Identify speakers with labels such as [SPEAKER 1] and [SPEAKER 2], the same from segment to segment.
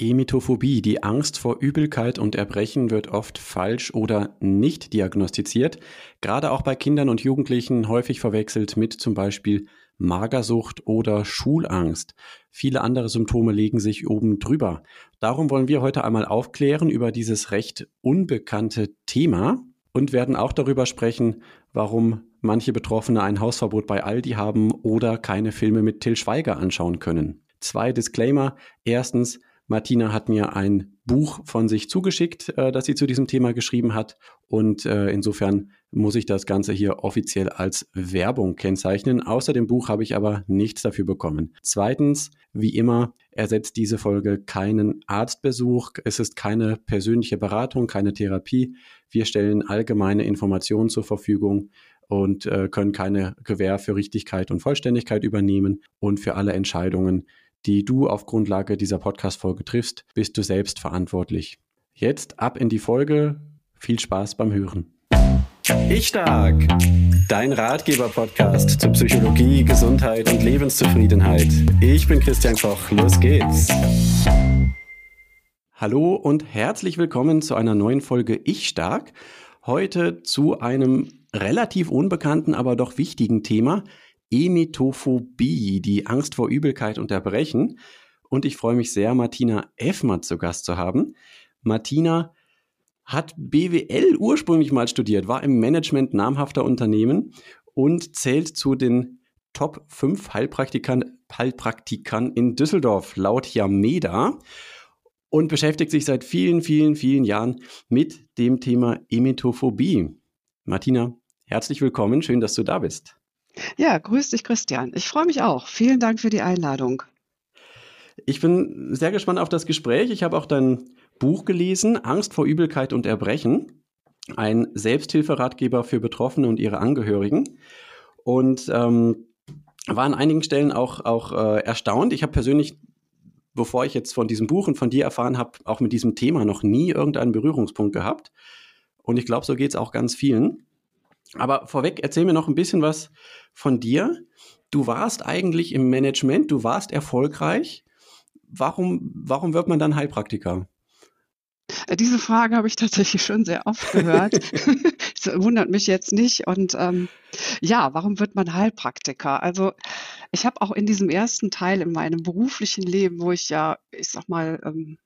[SPEAKER 1] Emetophobie, die Angst vor Übelkeit und Erbrechen, wird oft falsch oder nicht diagnostiziert, gerade auch bei Kindern und Jugendlichen häufig verwechselt mit zum Beispiel Magersucht oder Schulangst. Viele andere Symptome legen sich oben drüber. Darum wollen wir heute einmal aufklären über dieses recht unbekannte Thema und werden auch darüber sprechen, warum manche Betroffene ein Hausverbot bei Aldi haben oder keine Filme mit Till Schweiger anschauen können. Zwei Disclaimer. Erstens, Martina hat mir ein Buch von sich zugeschickt, äh, das sie zu diesem Thema geschrieben hat. Und äh, insofern muss ich das Ganze hier offiziell als Werbung kennzeichnen. Außer dem Buch habe ich aber nichts dafür bekommen. Zweitens, wie immer, ersetzt diese Folge keinen Arztbesuch. Es ist keine persönliche Beratung, keine Therapie. Wir stellen allgemeine Informationen zur Verfügung und äh, können keine Gewähr für Richtigkeit und Vollständigkeit übernehmen. Und für alle Entscheidungen die du auf Grundlage dieser Podcast-Folge triffst, bist du selbst verantwortlich. Jetzt ab in die Folge. Viel Spaß beim Hören. Ich Stark, dein Ratgeber-Podcast zu Psychologie, Gesundheit und Lebenszufriedenheit. Ich bin Christian Koch, los geht's. Hallo und herzlich willkommen zu einer neuen Folge Ich Stark. Heute zu einem relativ unbekannten, aber doch wichtigen Thema, Emetophobie, die Angst vor Übelkeit und Erbrechen. Und ich freue mich sehr, Martina Effmer zu Gast zu haben. Martina hat BWL ursprünglich mal studiert, war im Management namhafter Unternehmen und zählt zu den Top 5 Heilpraktikern, Heilpraktikern in Düsseldorf laut Yameda und beschäftigt sich seit vielen, vielen, vielen Jahren mit dem Thema Emetophobie. Martina, herzlich willkommen, schön, dass du da bist.
[SPEAKER 2] Ja, grüß dich, Christian. Ich freue mich auch. Vielen Dank für die Einladung.
[SPEAKER 1] Ich bin sehr gespannt auf das Gespräch. Ich habe auch dein Buch gelesen, Angst vor Übelkeit und Erbrechen. Ein Selbsthilferatgeber für Betroffene und ihre Angehörigen. Und ähm, war an einigen Stellen auch, auch äh, erstaunt. Ich habe persönlich, bevor ich jetzt von diesem Buch und von dir erfahren habe, auch mit diesem Thema noch nie irgendeinen Berührungspunkt gehabt. Und ich glaube, so geht es auch ganz vielen. Aber vorweg, erzähl mir noch ein bisschen was von dir. Du warst eigentlich im Management, du warst erfolgreich. Warum, warum wird man dann Heilpraktiker?
[SPEAKER 2] Äh, diese Frage habe ich tatsächlich schon sehr oft gehört. das wundert mich jetzt nicht. Und ähm, ja, warum wird man Heilpraktiker? Also ich habe auch in diesem ersten Teil in meinem beruflichen Leben, wo ich ja, ich sag mal, ähm,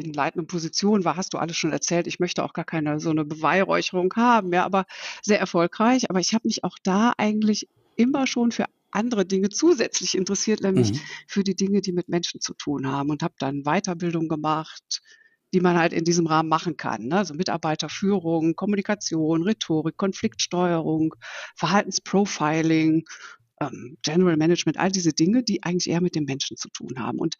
[SPEAKER 2] in leitenden Positionen war, hast du alles schon erzählt. Ich möchte auch gar keine so eine Beweihräucherung haben, ja, aber sehr erfolgreich. Aber ich habe mich auch da eigentlich immer schon für andere Dinge zusätzlich interessiert, nämlich mhm. für die Dinge, die mit Menschen zu tun haben und habe dann Weiterbildung gemacht, die man halt in diesem Rahmen machen kann. Ne? Also Mitarbeiterführung, Kommunikation, Rhetorik, Konfliktsteuerung, Verhaltensprofiling, ähm, General Management, all diese Dinge, die eigentlich eher mit dem Menschen zu tun haben. Und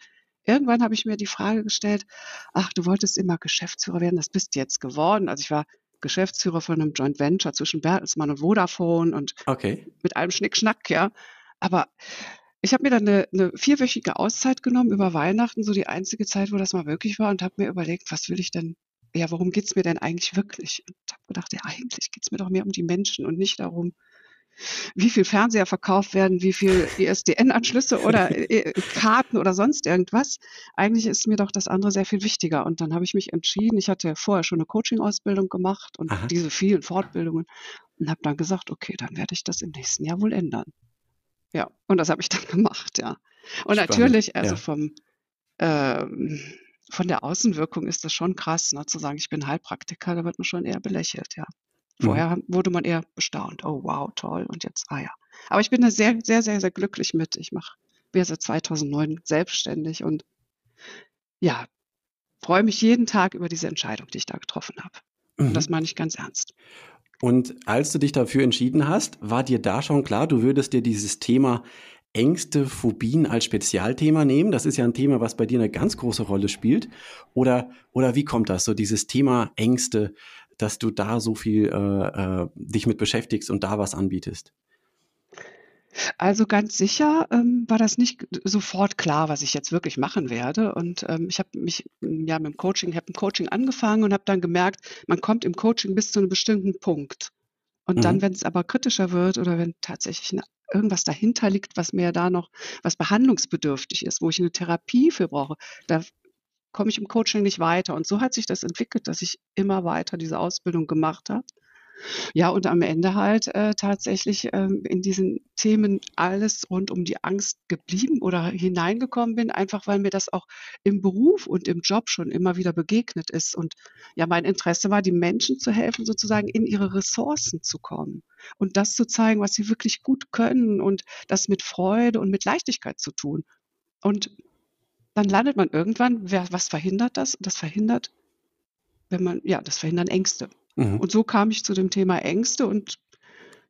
[SPEAKER 2] irgendwann habe ich mir die Frage gestellt, ach, du wolltest immer Geschäftsführer werden, das bist du jetzt geworden. Also ich war Geschäftsführer von einem Joint Venture zwischen Bertelsmann und Vodafone und okay. mit allem Schnickschnack, ja. Aber ich habe mir dann eine, eine, vierwöchige Auszeit genommen über Weihnachten, so die einzige Zeit, wo das mal wirklich war, und habe mir überlegt, was will ich denn, ja, worum geht's mir denn eigentlich wirklich? Und habe gedacht, ja, eigentlich geht's mir doch mehr um die Menschen und nicht darum, wie viel Fernseher verkauft werden, wie viel ISDN-Anschlüsse oder äh, Karten oder sonst irgendwas. Eigentlich ist mir doch das andere sehr viel wichtiger. Und dann habe ich mich entschieden, ich hatte vorher schon eine Coaching-Ausbildung gemacht und Aha. diese vielen Fortbildungen und habe dann gesagt, okay, dann werde ich das im nächsten Jahr wohl ändern. Ja, und das habe ich dann gemacht, ja. Und Spannend. natürlich, also ja. vom ähm, von der Außenwirkung ist das schon krass, ne, zu sagen, ich bin Heilpraktiker, da wird man schon eher belächelt, ja. Mhm. Vorher mhm. wurde man eher bestaunt. Oh, wow, toll. Und jetzt, ah ja. Aber ich bin da sehr, sehr, sehr, sehr glücklich mit. Ich mache, bin seit 2009 selbstständig und ja, freue mich jeden Tag über diese Entscheidung, die ich da getroffen habe. Mhm. Und das meine ich ganz ernst.
[SPEAKER 1] Und als du dich dafür entschieden hast, war dir da schon klar, du würdest dir dieses Thema Ängste, Phobien als Spezialthema nehmen? Das ist ja ein Thema, was bei dir eine ganz große Rolle spielt. Oder, oder wie kommt das, so dieses Thema Ängste? Dass du da so viel äh, äh, dich mit beschäftigst und da was anbietest?
[SPEAKER 2] Also ganz sicher ähm, war das nicht sofort klar, was ich jetzt wirklich machen werde. Und ähm, ich habe mich ja mit dem Coaching, habe ein Coaching angefangen und habe dann gemerkt, man kommt im Coaching bis zu einem bestimmten Punkt. Und mhm. dann, wenn es aber kritischer wird oder wenn tatsächlich eine, irgendwas dahinter liegt, was mir da noch, was behandlungsbedürftig ist, wo ich eine Therapie für brauche, da komme ich im Coaching nicht weiter. Und so hat sich das entwickelt, dass ich immer weiter diese Ausbildung gemacht habe. Ja, und am Ende halt äh, tatsächlich ähm, in diesen Themen alles rund um die Angst geblieben oder hineingekommen bin, einfach weil mir das auch im Beruf und im Job schon immer wieder begegnet ist. Und ja, mein Interesse war, die Menschen zu helfen, sozusagen in ihre Ressourcen zu kommen und das zu zeigen, was sie wirklich gut können und das mit Freude und mit Leichtigkeit zu tun. Und dann landet man irgendwann, wer, was verhindert das? Das verhindert, wenn man, ja, das verhindern Ängste. Mhm. Und so kam ich zu dem Thema Ängste und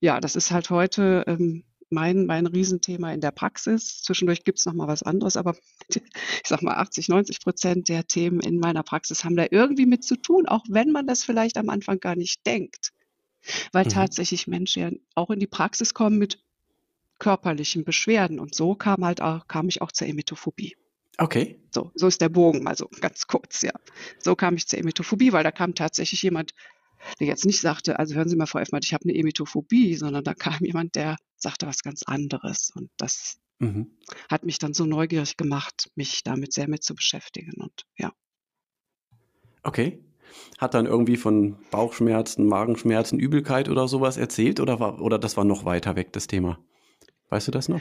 [SPEAKER 2] ja, das ist halt heute ähm, mein, mein Riesenthema in der Praxis. Zwischendurch gibt es noch mal was anderes, aber ich sag mal 80, 90 Prozent der Themen in meiner Praxis haben da irgendwie mit zu tun, auch wenn man das vielleicht am Anfang gar nicht denkt. Weil mhm. tatsächlich Menschen ja auch in die Praxis kommen mit körperlichen Beschwerden. Und so kam halt auch, kam ich auch zur Emetophobie.
[SPEAKER 1] Okay.
[SPEAKER 2] So, so ist der Bogen, also ganz kurz, ja. So kam ich zur Emetophobie, weil da kam tatsächlich jemand, der jetzt nicht sagte, also hören Sie mal, Frau Effmann, ich habe eine Emetophobie, sondern da kam jemand, der sagte was ganz anderes. Und das mhm. hat mich dann so neugierig gemacht, mich damit sehr mit zu beschäftigen. Und ja.
[SPEAKER 1] Okay. Hat dann irgendwie von Bauchschmerzen, Magenschmerzen, Übelkeit oder sowas erzählt oder war, oder das war noch weiter weg, das Thema? Weißt du das noch?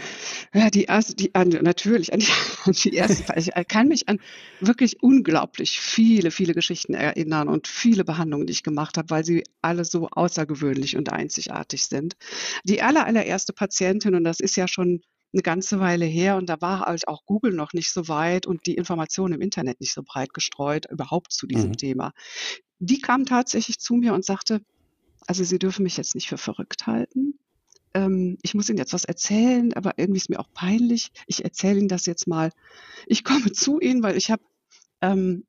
[SPEAKER 2] Ja, die erste, die, natürlich, an die, die erste, ich kann mich an wirklich unglaublich viele, viele Geschichten erinnern und viele Behandlungen, die ich gemacht habe, weil sie alle so außergewöhnlich und einzigartig sind. Die aller, allererste Patientin, und das ist ja schon eine ganze Weile her und da war halt auch Google noch nicht so weit und die Informationen im Internet nicht so breit gestreut, überhaupt zu diesem mhm. Thema. Die kam tatsächlich zu mir und sagte, also Sie dürfen mich jetzt nicht für verrückt halten ähm, ich muss Ihnen jetzt was erzählen, aber irgendwie ist mir auch peinlich. Ich erzähle Ihnen das jetzt mal. Ich komme zu Ihnen, weil ich habe, ähm,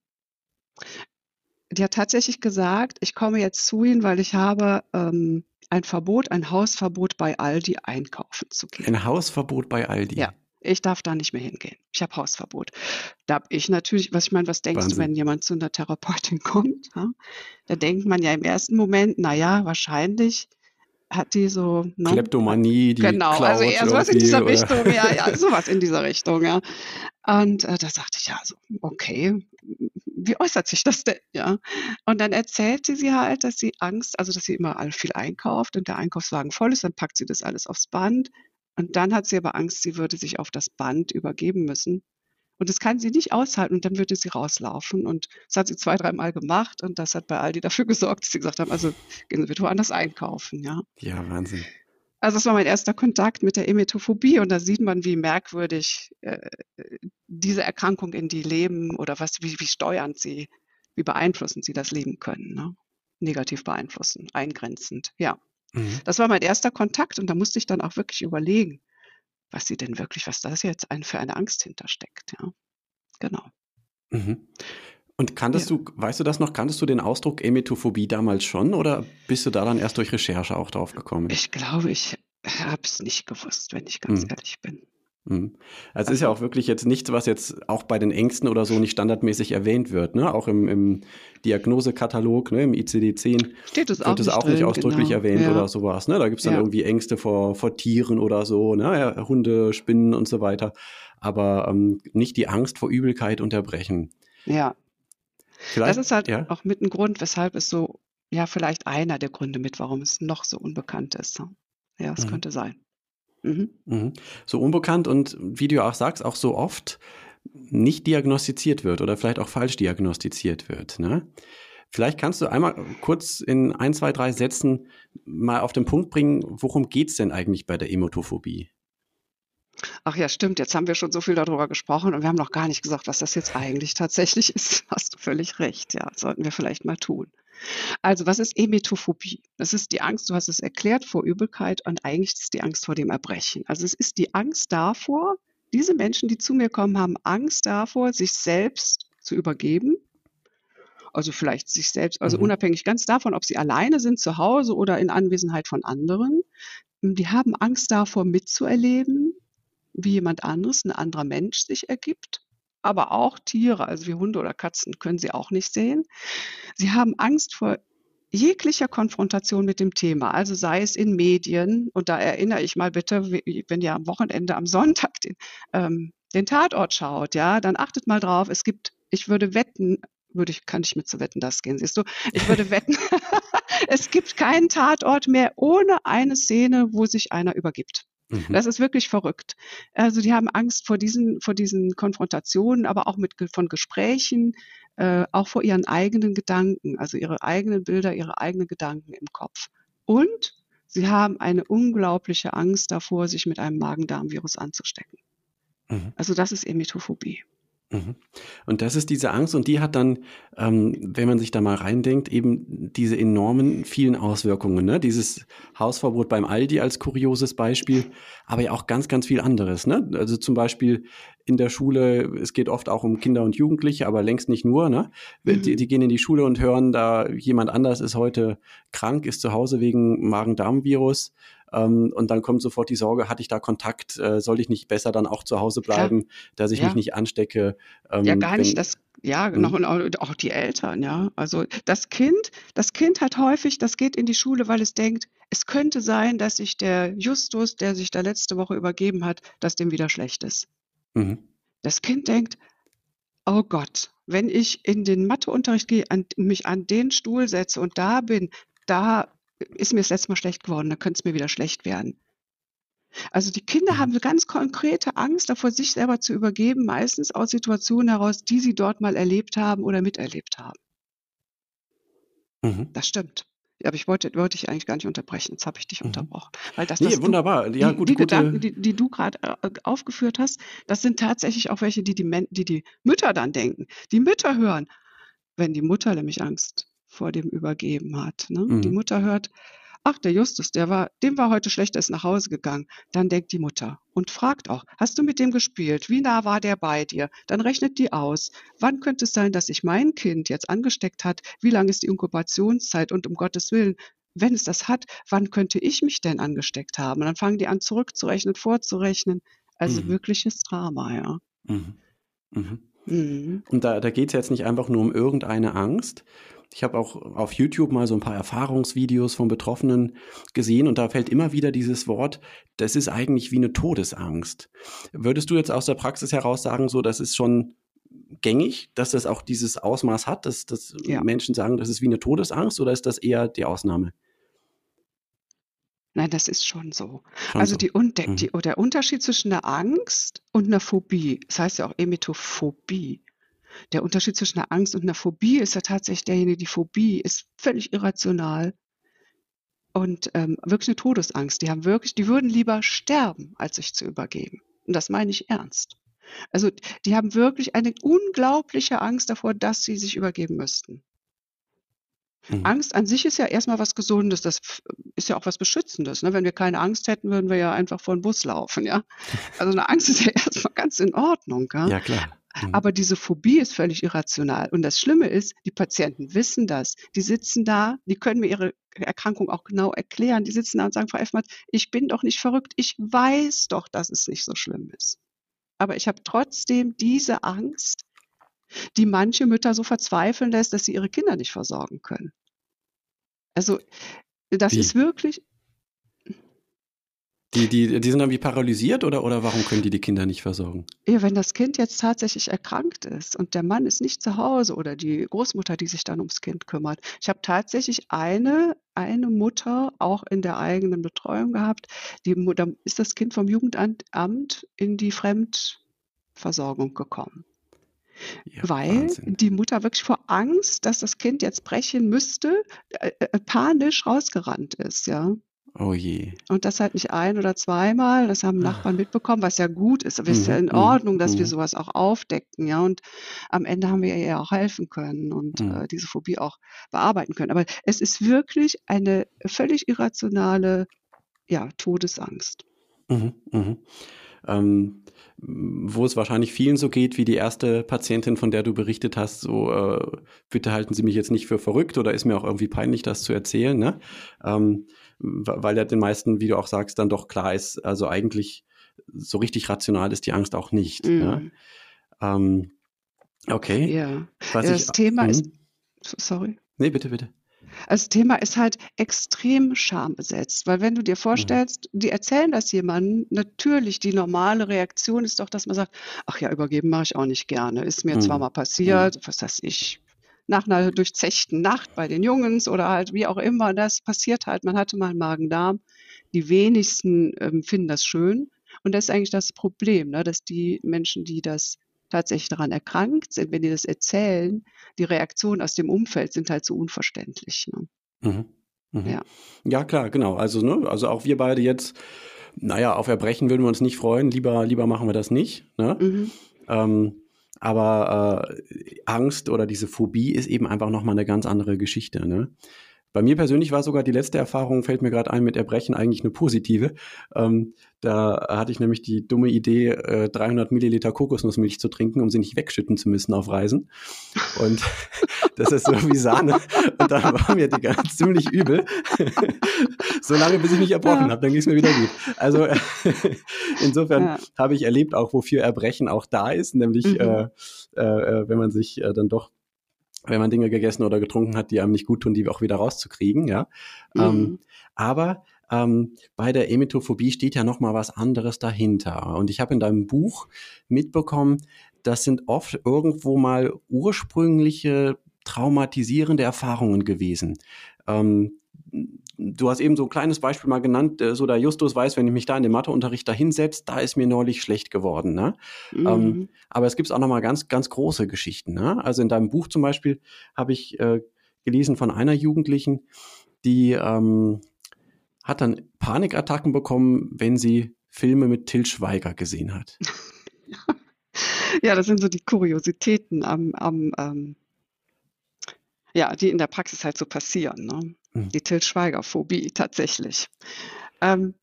[SPEAKER 2] die hat tatsächlich gesagt, ich komme jetzt zu Ihnen, weil ich habe ähm, ein Verbot, ein Hausverbot bei Aldi einkaufen zu gehen.
[SPEAKER 1] Ein Hausverbot bei Aldi?
[SPEAKER 2] Ja. Ich darf da nicht mehr hingehen. Ich habe Hausverbot. Da habe ich natürlich, was ich meine, was denkst Wahnsinn. du, wenn jemand zu einer Therapeutin kommt? Ja? Da denkt man ja im ersten Moment, naja, wahrscheinlich hat die so.
[SPEAKER 1] Ne? Kleptomanie, die
[SPEAKER 2] Genau,
[SPEAKER 1] Cloud
[SPEAKER 2] also eher sowas in dieser oder? Richtung, ja, ja, sowas in dieser Richtung, ja. Und äh, da sagte ich, ja, so, okay, wie äußert sich das denn, ja? Und dann erzählte sie halt, dass sie Angst, also dass sie immer viel einkauft und der Einkaufswagen voll ist, dann packt sie das alles aufs Band. Und dann hat sie aber Angst, sie würde sich auf das Band übergeben müssen. Und das kann sie nicht aushalten und dann würde sie rauslaufen. Und das hat sie zwei, dreimal gemacht und das hat bei Aldi dafür gesorgt, dass sie gesagt haben, also gehen Sie woanders einkaufen, ja.
[SPEAKER 1] Ja, Wahnsinn.
[SPEAKER 2] Also das war mein erster Kontakt mit der Emetophobie und da sieht man, wie merkwürdig äh, diese Erkrankung in die leben oder was, wie, wie steuernd sie, wie beeinflussend sie das Leben können. Ne? Negativ beeinflussen, eingrenzend, ja. Mhm. Das war mein erster Kontakt und da musste ich dann auch wirklich überlegen, was sie denn wirklich, was das jetzt für eine Angst hintersteckt. Ja, genau.
[SPEAKER 1] Mhm. Und kanntest ja. du, weißt du das noch, kanntest du den Ausdruck Emetophobie damals schon oder bist du da dann erst durch Recherche auch drauf gekommen?
[SPEAKER 2] Ich glaube, ich habe es nicht gewusst, wenn ich ganz mhm. ehrlich bin.
[SPEAKER 1] Mhm. Also es ist ja auch wirklich jetzt nichts, was jetzt auch bei den Ängsten oder so nicht standardmäßig erwähnt wird. Ne? Auch im, im Diagnosekatalog, ne? im ICD-10
[SPEAKER 2] Steht es
[SPEAKER 1] auch wird es auch nicht ausdrücklich genau. erwähnt ja. oder sowas. Ne? Da gibt es dann ja. irgendwie Ängste vor, vor Tieren oder so, ne? Ja, Hunde, Spinnen und so weiter. Aber ähm, nicht die Angst vor Übelkeit unterbrechen.
[SPEAKER 2] Ja. Vielleicht, das ist halt auch mit ein Grund, weshalb es so, ja, vielleicht einer der Gründe mit, warum es noch so unbekannt ist. Ja, es mhm. könnte sein.
[SPEAKER 1] Mhm. Mhm. So unbekannt und wie du auch sagst, auch so oft nicht diagnostiziert wird oder vielleicht auch falsch diagnostiziert wird. Ne? Vielleicht kannst du einmal kurz in ein, zwei, drei Sätzen mal auf den Punkt bringen, worum geht es denn eigentlich bei der Emotophobie?
[SPEAKER 2] Ach ja, stimmt. Jetzt haben wir schon so viel darüber gesprochen und wir haben noch gar nicht gesagt, was das jetzt eigentlich tatsächlich ist. Hast du völlig recht. Ja, sollten wir vielleicht mal tun. Also, was ist Emetophobie? Das ist die Angst, du hast es erklärt, vor Übelkeit und eigentlich ist es die Angst vor dem Erbrechen. Also, es ist die Angst davor, diese Menschen, die zu mir kommen, haben Angst davor, sich selbst zu übergeben. Also vielleicht sich selbst, also mhm. unabhängig ganz davon, ob sie alleine sind zu Hause oder in Anwesenheit von anderen. Die haben Angst davor, mitzuerleben, wie jemand anderes, ein anderer Mensch sich ergibt aber auch Tiere, also wie Hunde oder Katzen, können sie auch nicht sehen. Sie haben Angst vor jeglicher Konfrontation mit dem Thema, also sei es in Medien, und da erinnere ich mal bitte, wenn ihr am Wochenende, am Sonntag den, ähm, den Tatort schaut, ja, dann achtet mal drauf, es gibt ich würde wetten, würde ich, kann ich mit zu wetten, das gehen, siehst du? Ich würde wetten, es gibt keinen Tatort mehr ohne eine Szene, wo sich einer übergibt. Mhm. Das ist wirklich verrückt. Also die haben Angst vor diesen, vor diesen Konfrontationen, aber auch mit von Gesprächen, äh, auch vor ihren eigenen Gedanken, also ihre eigenen Bilder, ihre eigenen Gedanken im Kopf. Und sie haben eine unglaubliche Angst davor, sich mit einem Magen-Darm-Virus anzustecken. Mhm. Also das ist Emetophobie.
[SPEAKER 1] Mhm. Und das ist diese Angst und die hat dann, ähm, wenn man sich da mal reindenkt, eben diese enormen vielen Auswirkungen. Ne? Dieses Hausverbot beim Aldi als kurioses Beispiel, aber ja auch ganz, ganz viel anderes. Ne? Also zum Beispiel in der Schule, es geht oft auch um Kinder und Jugendliche, aber längst nicht nur. Ne? Mhm. Die, die gehen in die Schule und hören, da jemand anders ist heute krank, ist zu Hause wegen Magen-Darm-Virus. Ähm, und dann kommt sofort die Sorge, hatte ich da Kontakt, äh, soll ich nicht besser dann auch zu Hause bleiben, Klar. dass ich ja. mich nicht anstecke?
[SPEAKER 2] Ähm, ja, gar nicht. Das, ja, hm? noch und auch die Eltern, ja. Also das Kind, das Kind hat häufig, das geht in die Schule, weil es denkt, es könnte sein, dass sich der Justus, der sich da letzte Woche übergeben hat, dass dem wieder schlecht ist. Mhm. Das Kind denkt, oh Gott, wenn ich in den Matheunterricht gehe, an, mich an den Stuhl setze und da bin, da ist mir das letzte Mal schlecht geworden, da könnte es mir wieder schlecht werden. Also die Kinder mhm. haben eine ganz konkrete Angst davor, sich selber zu übergeben, meistens aus Situationen heraus, die sie dort mal erlebt haben oder miterlebt haben. Mhm. Das stimmt. Aber ich wollte, wollte ich eigentlich gar nicht unterbrechen. Jetzt habe ich dich mhm. unterbrochen.
[SPEAKER 1] Weil das, nee, wunderbar. Ja,
[SPEAKER 2] die, die Gedanken, die, die du gerade äh, aufgeführt hast, das sind tatsächlich auch welche, die die, die die Mütter dann denken. Die Mütter hören, wenn die Mutter nämlich Angst vor dem übergeben hat. Ne? Mhm. Die Mutter hört, ach, der Justus, der war, dem war heute schlecht, der ist nach Hause gegangen. Dann denkt die Mutter und fragt auch, hast du mit dem gespielt? Wie nah war der bei dir? Dann rechnet die aus. Wann könnte es sein, dass sich mein Kind jetzt angesteckt hat? Wie lang ist die Inkubationszeit? Und um Gottes Willen, wenn es das hat, wann könnte ich mich denn angesteckt haben? Und dann fangen die an zurückzurechnen, vorzurechnen. Also mhm. wirkliches Drama, ja. Mhm.
[SPEAKER 1] Mhm. mhm. Und da, da geht es jetzt nicht einfach nur um irgendeine Angst, ich habe auch auf YouTube mal so ein paar Erfahrungsvideos von Betroffenen gesehen und da fällt immer wieder dieses Wort, das ist eigentlich wie eine Todesangst. Würdest du jetzt aus der Praxis heraus sagen, so, das ist schon gängig, dass das auch dieses Ausmaß hat, dass, dass ja. Menschen sagen, das ist wie eine Todesangst oder ist das eher die Ausnahme?
[SPEAKER 2] Nein, das ist schon so. Schon also so. Die, mhm. die, der Unterschied zwischen einer Angst und einer Phobie, das heißt ja auch Emetophobie, der Unterschied zwischen einer Angst und einer Phobie ist ja tatsächlich derjenige, die Phobie ist völlig irrational und ähm, wirklich eine Todesangst. Die haben wirklich, die würden lieber sterben, als sich zu übergeben. Und das meine ich ernst. Also die haben wirklich eine unglaubliche Angst davor, dass sie sich übergeben müssten. Mhm. Angst an sich ist ja erstmal was Gesundes, das ist ja auch was Beschützendes. Ne? Wenn wir keine Angst hätten, würden wir ja einfach vor den Bus laufen, ja. Also eine Angst ist ja erstmal ganz in Ordnung. Ja,
[SPEAKER 1] ja klar.
[SPEAKER 2] Mhm. Aber diese Phobie ist völlig irrational. Und das Schlimme ist, die Patienten wissen das. Die sitzen da, die können mir ihre Erkrankung auch genau erklären. Die sitzen da und sagen, Frau Effmann, ich bin doch nicht verrückt. Ich weiß doch, dass es nicht so schlimm ist. Aber ich habe trotzdem diese Angst, die manche Mütter so verzweifeln lässt, dass sie ihre Kinder nicht versorgen können. Also das Wie? ist wirklich,
[SPEAKER 1] die, die, die sind dann wie paralysiert oder, oder warum können die die Kinder nicht versorgen?
[SPEAKER 2] Ja, wenn das Kind jetzt tatsächlich erkrankt ist und der Mann ist nicht zu Hause oder die Großmutter, die sich dann ums Kind kümmert. Ich habe tatsächlich eine, eine Mutter auch in der eigenen Betreuung gehabt. Die, da ist das Kind vom Jugendamt in die Fremdversorgung gekommen. Ja, weil Wahnsinn. die Mutter wirklich vor Angst, dass das Kind jetzt brechen müsste, äh, äh, panisch rausgerannt ist, ja.
[SPEAKER 1] Oh je.
[SPEAKER 2] Und das halt nicht ein oder zweimal, das haben. Nachbarn mitbekommen, was ja gut ist. Aber es ist ja in mhm, Ordnung, dass wir mhm. sowas auch aufdecken, ja. Und am Ende haben wir ihr auch helfen können und mhm. äh, diese Phobie auch bearbeiten können. Aber es ist wirklich eine völlig irrationale, ja, Todesangst. Mhm,
[SPEAKER 1] mhm. Ähm, wo es wahrscheinlich vielen so geht wie die erste Patientin, von der du berichtet hast, so äh, bitte halten Sie mich jetzt nicht für verrückt oder ist mir auch irgendwie peinlich, das zu erzählen. Ne? Ähm, weil ja den meisten, wie du auch sagst, dann doch klar ist, also eigentlich so richtig rational ist die Angst auch nicht. Mm. Ja? Mhm. Ähm, okay.
[SPEAKER 2] Ja, Was das ich, Thema mh. ist, sorry.
[SPEAKER 1] Nee, bitte, bitte.
[SPEAKER 2] Das Thema ist halt extrem schambesetzt, weil wenn du dir
[SPEAKER 1] Mhm.
[SPEAKER 2] vorstellst, die erzählen das jemandem, natürlich die normale Reaktion ist doch, dass man sagt: „Ach ja, übergeben mache ich auch nicht gerne. Ist mir zwar
[SPEAKER 1] Mhm.
[SPEAKER 2] mal
[SPEAKER 1] Mhm.
[SPEAKER 2] passiert, was weiß ich, nach einer durchzechten Nacht bei den Jungens oder halt wie auch immer, das passiert halt. Man hatte mal 'n Magen-Darm. Die wenigsten, ähm, finden das schön und das ist eigentlich das Problem, ne, dass die Menschen, die das tatsächlich daran erkrankt sind, wenn die das erzählen, die Reaktionen aus dem Umfeld sind halt so unverständlich, ne?
[SPEAKER 1] Mhm. Mhm.
[SPEAKER 2] Ja.
[SPEAKER 1] Ja klar, genau. Also, ne, also auch wir beide jetzt, na ja, auf Erbrechen würden wir uns nicht freuen. Lieber lieber machen wir das nicht, ne?
[SPEAKER 2] Mhm.
[SPEAKER 1] Ähm, aber, äh, Angst oder diese Phobie ist eben einfach noch mal 'ne ganz andere Geschichte, ne? Bei mir persönlich war sogar die letzte Erfahrung, fällt mir grad ein, mit Erbrechen eigentlich 'ne positive. Ähm, da hatte ich nämlich die dumme Idee, äh, 300 Milliliter Kokosnussmilch zu trinken, um sie nicht wegschütten zu müssen auf Reisen. Und das ist so wie Sahne. Und dann war mir die ganz ziemlich übel. So lange, bis ich mich erbrochen
[SPEAKER 2] Ja.
[SPEAKER 1] habe, dann ging's mir wieder gut. Also, insofern
[SPEAKER 2] Ja.
[SPEAKER 1] habe ich erlebt auch, wofür Erbrechen auch da ist, nämlich,
[SPEAKER 2] Mhm.
[SPEAKER 1] äh, äh, äh, wenn man sich, äh, dann doch wenn man Dinge gegessen oder getrunken hat, die einem nicht guttun, die auch wieder rauszukriegen, ja. Ähm,
[SPEAKER 2] Mhm.
[SPEAKER 1] aber, ähm, bei der Emetophobie steht ja noch mal was anderes dahinter. Und ich habe in deinem Buch mitbekommen, das sind oft irgendwo mal ursprüngliche traumatisierende Erfahrungen gewesen. Ähm, du hast eben so 'n kleines Beispiel mal genannt, äh, so der Justus weiß, wenn ich mich da in den Matheunterricht da hinsetze, da ist mir neulich schlecht geworden, ne? Ähm,
[SPEAKER 2] Mhm.
[SPEAKER 1] aber es gibt auch noch mal ganz ganz große Geschichten, ne? Also, in deinem Buch zum Beispiel habe ich, äh, gelesen von einer Jugendlichen, die, ähm, hat dann Panikattacken bekommen, wenn sie Filme mit Til Schweiger gesehen hat.
[SPEAKER 2] Ja, das sind so die Kuriositäten am am, ähm ja, die in der Praxis halt so passieren, ne?
[SPEAKER 1] Mhm.
[SPEAKER 2] Die Til-Schweiger-Phobie tatsächlich. Ähm,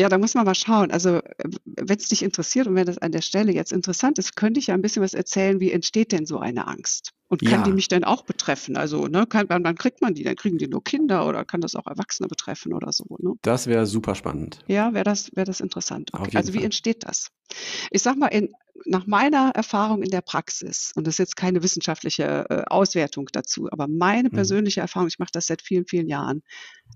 [SPEAKER 2] ja, da muss man mal schauen. Also, äh, wenn's dich interessiert und wenn das an der Stelle jetzt interessant ist, könnte ich ja 'n bisschen was erzählen, wie entsteht denn so eine Angst? Und kann die
[SPEAKER 1] Ja.
[SPEAKER 2] mich denn auch betreffen? Also, ne, kann wann kriegt man die denn? Kriegen die nur Kinder oder kann das auch Erwachsene betreffen oder so, ne?
[SPEAKER 1] Das wäre super spannend.
[SPEAKER 2] Ja, wäre das wäre das interessant. Okay. Also, wie
[SPEAKER 1] Fall.
[SPEAKER 2] entsteht das? Ich sage mal, in nach meiner Erfahrung in der Praxis, und das ist jetzt keine wissenschaftliche, äh, Auswertung dazu, aber meine
[SPEAKER 1] Mhm.
[SPEAKER 2] persönliche Erfahrung, ich mache das seit vielen, vielen Jahren,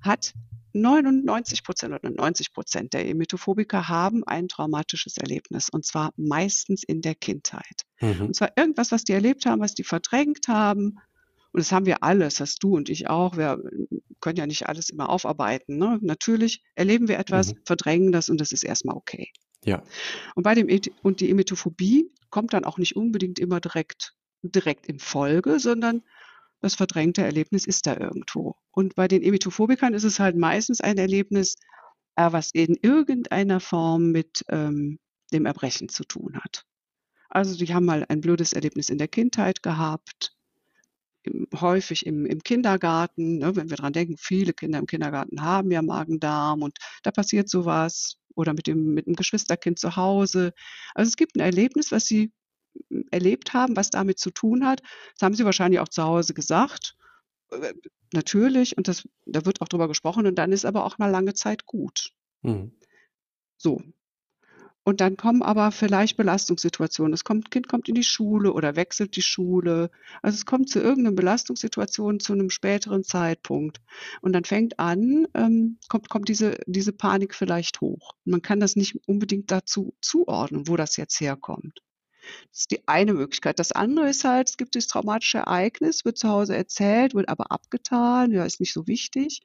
[SPEAKER 2] hat 99% oder 90% der Emetophobiker haben ein traumatisches Erlebnis, und zwar meistens in der Kindheit.
[SPEAKER 1] Mhm.
[SPEAKER 2] Und zwar irgendwas, was die erlebt haben, was die verdrängt haben. Und das haben wir alle, das hast du und ich auch. Wir können ja nicht alles immer aufarbeiten, ne? Natürlich erleben wir etwas,
[SPEAKER 1] Mhm.
[SPEAKER 2] verdrängen das und das ist erst mal okay.
[SPEAKER 1] Ja.
[SPEAKER 2] Und bei dem und die Emetophobie kommt dann auch nicht unbedingt immer direkt direkt in Folge, sondern das verdrängte Erlebnis ist da irgendwo. Und bei den Emetophobikern ist es halt meistens ein Erlebnis, äh, was in irgendeiner Form mit, ähm, dem Erbrechen zu tun hat. Also, die haben mal ein blödes Erlebnis in der Kindheit gehabt, im häufig im im Kindergarten, ne, wenn wir dran denken, viele Kinder im Kindergarten haben ja Magen-Darm und da passiert so was oder mit dem mit 'nem Geschwisterkind zu Hause. Also, es gibt 'n Erlebnis, was sie, hm, erlebt haben, was damit zu tun hat. Das haben sie wahrscheinlich auch zu Hause gesagt. Äh, natürlich und das da wird auch drüber gesprochen und dann ist aber auch mal lange Zeit gut.
[SPEAKER 1] Mhm.
[SPEAKER 2] So. Und dann kommen aber vielleicht Belastungssituationen. Das kommt Kind kommt in die Schule oder wechselt die Schule. Also, es kommt zu irgend 'ner Belastungssituation zu 'nem späteren Zeitpunkt. Und dann fängt an ähm, kommt kommt diese diese Panik vielleicht hoch. Man kann das nicht unbedingt dazu zuordnen, wo das jetzt herkommt. Das ist die eine Möglichkeit. Das andere ist halt, es gibt dieses traumatische Ereignis, wird zu Hause erzählt, wird aber abgetan, ja, ist nicht so wichtig.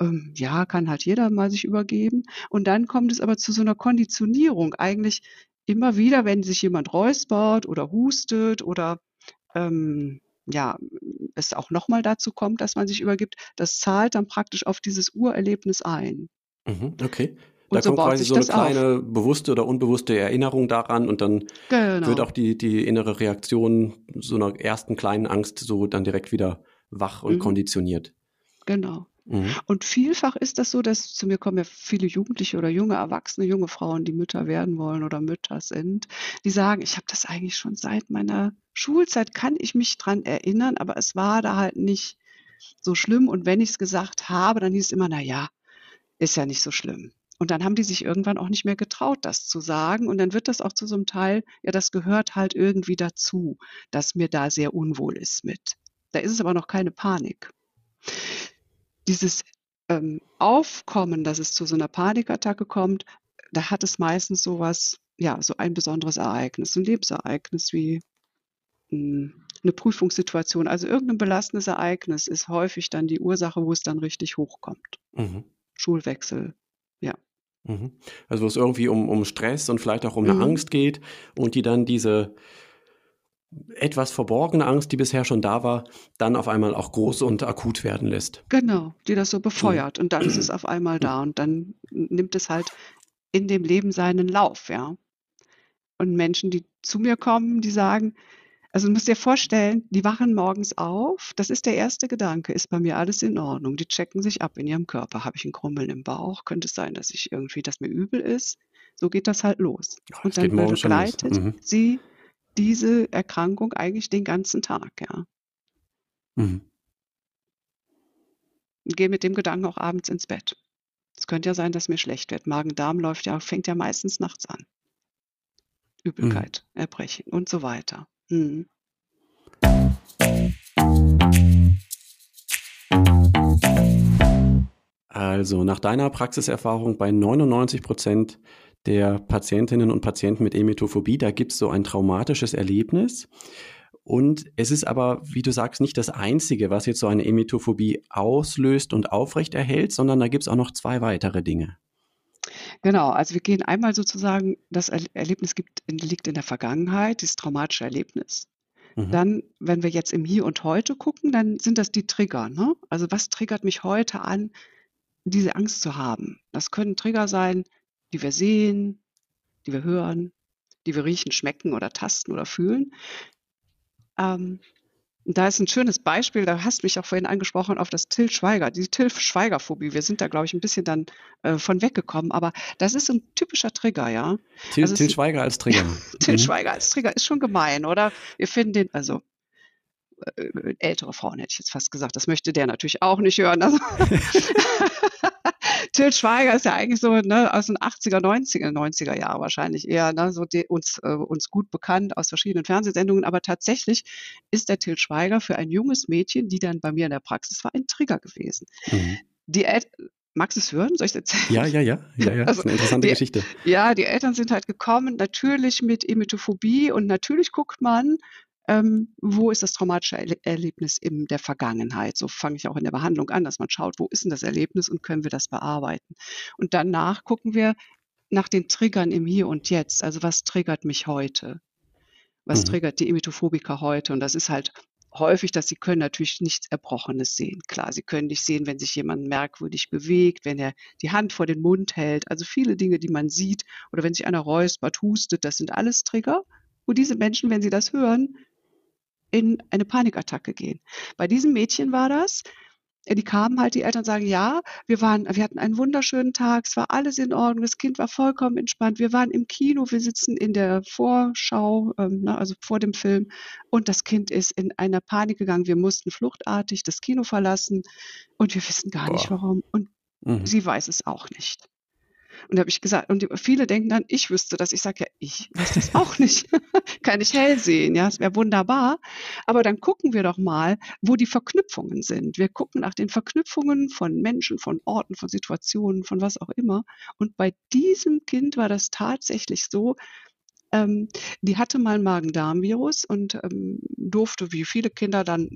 [SPEAKER 2] Ähm, ja, kann halt jeder mal sich übergeben. Und dann kommt es aber zu so 'ner Konditionierung. Eigentlich immer wieder, wenn sich jemand räuspert oder hustet oder, ähm, ja, es auch noch mal dazu kommt, dass man sich übergibt, das zahlt dann praktisch auf dieses Urerlebnis ein.
[SPEAKER 1] Mhm, okay. Da
[SPEAKER 2] Und so
[SPEAKER 1] kommt
[SPEAKER 2] baut
[SPEAKER 1] quasi so 'ne
[SPEAKER 2] das auf.
[SPEAKER 1] kleine bewusste oder unbewusste Erinnerung daran und dann wird
[SPEAKER 2] Genau.
[SPEAKER 1] auch die die innere Reaktion so 'ner ersten kleinen Angst so dann direkt wieder wach und
[SPEAKER 2] Mhm.
[SPEAKER 1] konditioniert.
[SPEAKER 2] Genau.
[SPEAKER 1] Mhm.
[SPEAKER 2] Und vielfach ist das so, dass zu mir kommen ja viele Jugendliche oder junge Erwachsene, junge Frauen, die Mütter werden wollen oder Mütter sind, die sagen: „Ich habe das eigentlich schon seit meiner Schulzeit kann ich mich dran erinnern, aber es war da halt nicht so schlimm. Und wenn ich's gesagt habe, dann hieß es immer: ‚Na ja, ist ja nicht so schlimm.‘“ Und dann haben die sich irgendwann auch nicht mehr getraut, das zu sagen. Und dann wird das auch zu so 'nem Teil ja, das gehört halt irgendwie dazu, dass mir da sehr unwohl ist mit. Da ist es aber noch keine Panik. Dieses ähm, Aufkommen, dass es zu so einer Panikattacke kommt, da hat es meistens sowas, ja, so ein besonderes Ereignis, ein Lebensereignis wie hm, eine Prüfungssituation. Also irgendein belastendes Ereignis ist häufig dann die Ursache, wo es dann richtig hochkommt. Mhm. Schulwechsel, ja.
[SPEAKER 1] Mhm. Also wo es irgendwie um, um Stress und vielleicht auch um eine mhm. Angst geht und die dann diese etwas verborgene Angst, die bisher schon da war, dann auf einmal auch groß und akut werden lässt.
[SPEAKER 2] Genau, die das so befeuert und dann ist es auf einmal da und dann nimmt es halt in dem Leben seinen Lauf, ja. Und Menschen, die zu mir kommen, die sagen, also du musst dir vorstellen, die wachen morgens auf, das ist der erste Gedanke, ist bei mir alles in Ordnung? Die checken sich ab in ihrem Körper. Habe ich ein Krummeln im Bauch? Könnte es sein, dass ich irgendwie, dass mir übel ist? So geht das halt los.
[SPEAKER 1] Ja, und dann begleitet
[SPEAKER 2] mhm. sie diese Erkrankung eigentlich den ganzen Tag, ja. Mhm. Gehe mit dem Gedanken auch abends ins Bett. Es könnte ja sein, dass mir schlecht wird. Magen-Darm läuft ja, fängt ja meistens nachts an. Übelkeit, mhm. Erbrechen und so weiter. Mhm.
[SPEAKER 1] Also nach deiner Praxiserfahrung bei 99 Prozent der Patientinnen und Patienten mit Emetophobie, da gibt es so ein traumatisches Erlebnis. Und es ist aber, wie du sagst, nicht das Einzige, was jetzt so eine Emetophobie auslöst und aufrechterhält, sondern da gibt es auch noch zwei weitere Dinge.
[SPEAKER 2] Genau, also wir gehen einmal sozusagen, das Erlebnis gibt, liegt in der Vergangenheit, dieses traumatische Erlebnis. Mhm. Dann, wenn wir jetzt im Hier und Heute gucken, dann sind das die Trigger. Ne? Also was triggert mich heute an, diese Angst zu haben? Das können Trigger sein, die wir sehen, die wir hören, die wir riechen, schmecken oder tasten oder fühlen. Ähm, da ist ein schönes Beispiel, da hast du mich auch vorhin angesprochen auf das Till Schweiger, die Till Schweiger-Phobie. Wir sind da, glaube ich, ein bisschen dann äh, von weggekommen, aber das ist ein typischer Trigger, ja.
[SPEAKER 1] Till, also Till Schweiger als Trigger.
[SPEAKER 2] Till mhm. Schweiger als Trigger ist schon gemein, oder? Wir finden den, also äh, ältere Frauen hätte ich jetzt fast gesagt, das möchte der natürlich auch nicht hören. Also Til Schweiger ist ja eigentlich so ne, aus den 80er, 90er, 90er Jahren wahrscheinlich eher ne, so die, uns, äh, uns gut bekannt aus verschiedenen Fernsehsendungen. Aber tatsächlich ist der Til Schweiger für ein junges Mädchen, die dann bei mir in der Praxis war, ein Trigger gewesen. Mhm. Die El Magst du es hören? Soll ich es erzählen?
[SPEAKER 1] Ja, ja, ja. ja, ja. Also, das ist eine interessante
[SPEAKER 2] die,
[SPEAKER 1] Geschichte.
[SPEAKER 2] Ja, die Eltern sind halt gekommen, natürlich mit Emetophobie und natürlich guckt man, ähm, wo ist das traumatische Erle Erlebnis in der Vergangenheit. So fange ich auch in der Behandlung an, dass man schaut, wo ist denn das Erlebnis und können wir das bearbeiten. Und danach gucken wir nach den Triggern im Hier und Jetzt. Also was triggert mich heute? Was mhm. triggert die Emetophobiker heute? Und das ist halt häufig, dass sie können natürlich nichts Erbrochenes sehen. Klar, sie können nicht sehen, wenn sich jemand merkwürdig bewegt, wenn er die Hand vor den Mund hält. Also viele Dinge, die man sieht oder wenn sich einer räuspert, hustet, das sind alles Trigger. Und diese Menschen, wenn sie das hören, in eine Panikattacke gehen. Bei diesem Mädchen war das, die kamen halt, die Eltern sagen, ja, wir waren, wir hatten einen wunderschönen Tag, es war alles in Ordnung, das Kind war vollkommen entspannt, wir waren im Kino, wir sitzen in der Vorschau, ähm, ne, also vor dem Film, und das Kind ist in einer Panik gegangen, wir mussten fluchtartig das Kino verlassen und wir wissen gar Boah. nicht warum und mhm. sie weiß es auch nicht. Und da habe ich gesagt, und viele denken dann, ich wüsste das. Ich sage ja, ich weiß das auch nicht. Kann ich hell sehen, ja, es wäre wunderbar. Aber dann gucken wir doch mal, wo die Verknüpfungen sind. Wir gucken nach den Verknüpfungen von Menschen, von Orten, von Situationen, von was auch immer. Und bei diesem Kind war das tatsächlich so, ähm, die hatte mal ein Magen-Darm-Virus und ähm, durfte, wie viele Kinder, dann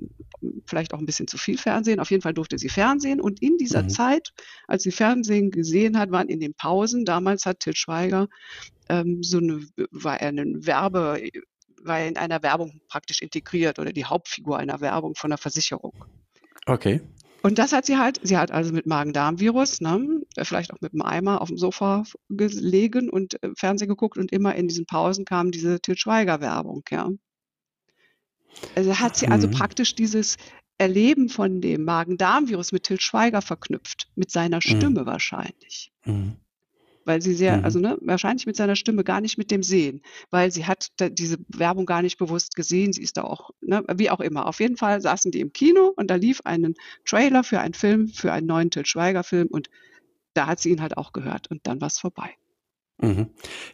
[SPEAKER 2] vielleicht auch ein bisschen zu viel Fernsehen. Auf jeden Fall durfte sie Fernsehen. Und in dieser mhm. Zeit, als sie Fernsehen gesehen hat, waren in den Pausen, damals hat Til Schweiger ähm, so eine, war er ein Werbe, war er in einer Werbung praktisch integriert oder die Hauptfigur einer Werbung von einer Versicherung.
[SPEAKER 1] Okay.
[SPEAKER 2] Und das hat sie halt, sie hat also mit Magen-Darm-Virus, ne, vielleicht auch mit dem Eimer auf dem Sofa gelegen und äh, Fernsehen geguckt und immer in diesen Pausen kam diese Til Schweiger-Werbung, ja. Also hat sie also mhm. praktisch dieses Erleben von dem Magen-Darm-Virus mit Til Schweiger verknüpft, mit seiner mhm. Stimme mhm. wahrscheinlich. Mhm weil sie sehr, mhm. also ne, wahrscheinlich mit seiner Stimme gar nicht mit dem Sehen, weil sie hat diese Werbung gar nicht bewusst gesehen. Sie ist da auch, ne, wie auch immer. Auf jeden Fall saßen die im Kino und da lief ein Trailer für einen Film, für einen neuen Til Schweiger-Film und da hat sie ihn halt auch gehört und dann war es vorbei.
[SPEAKER 1] Mhm.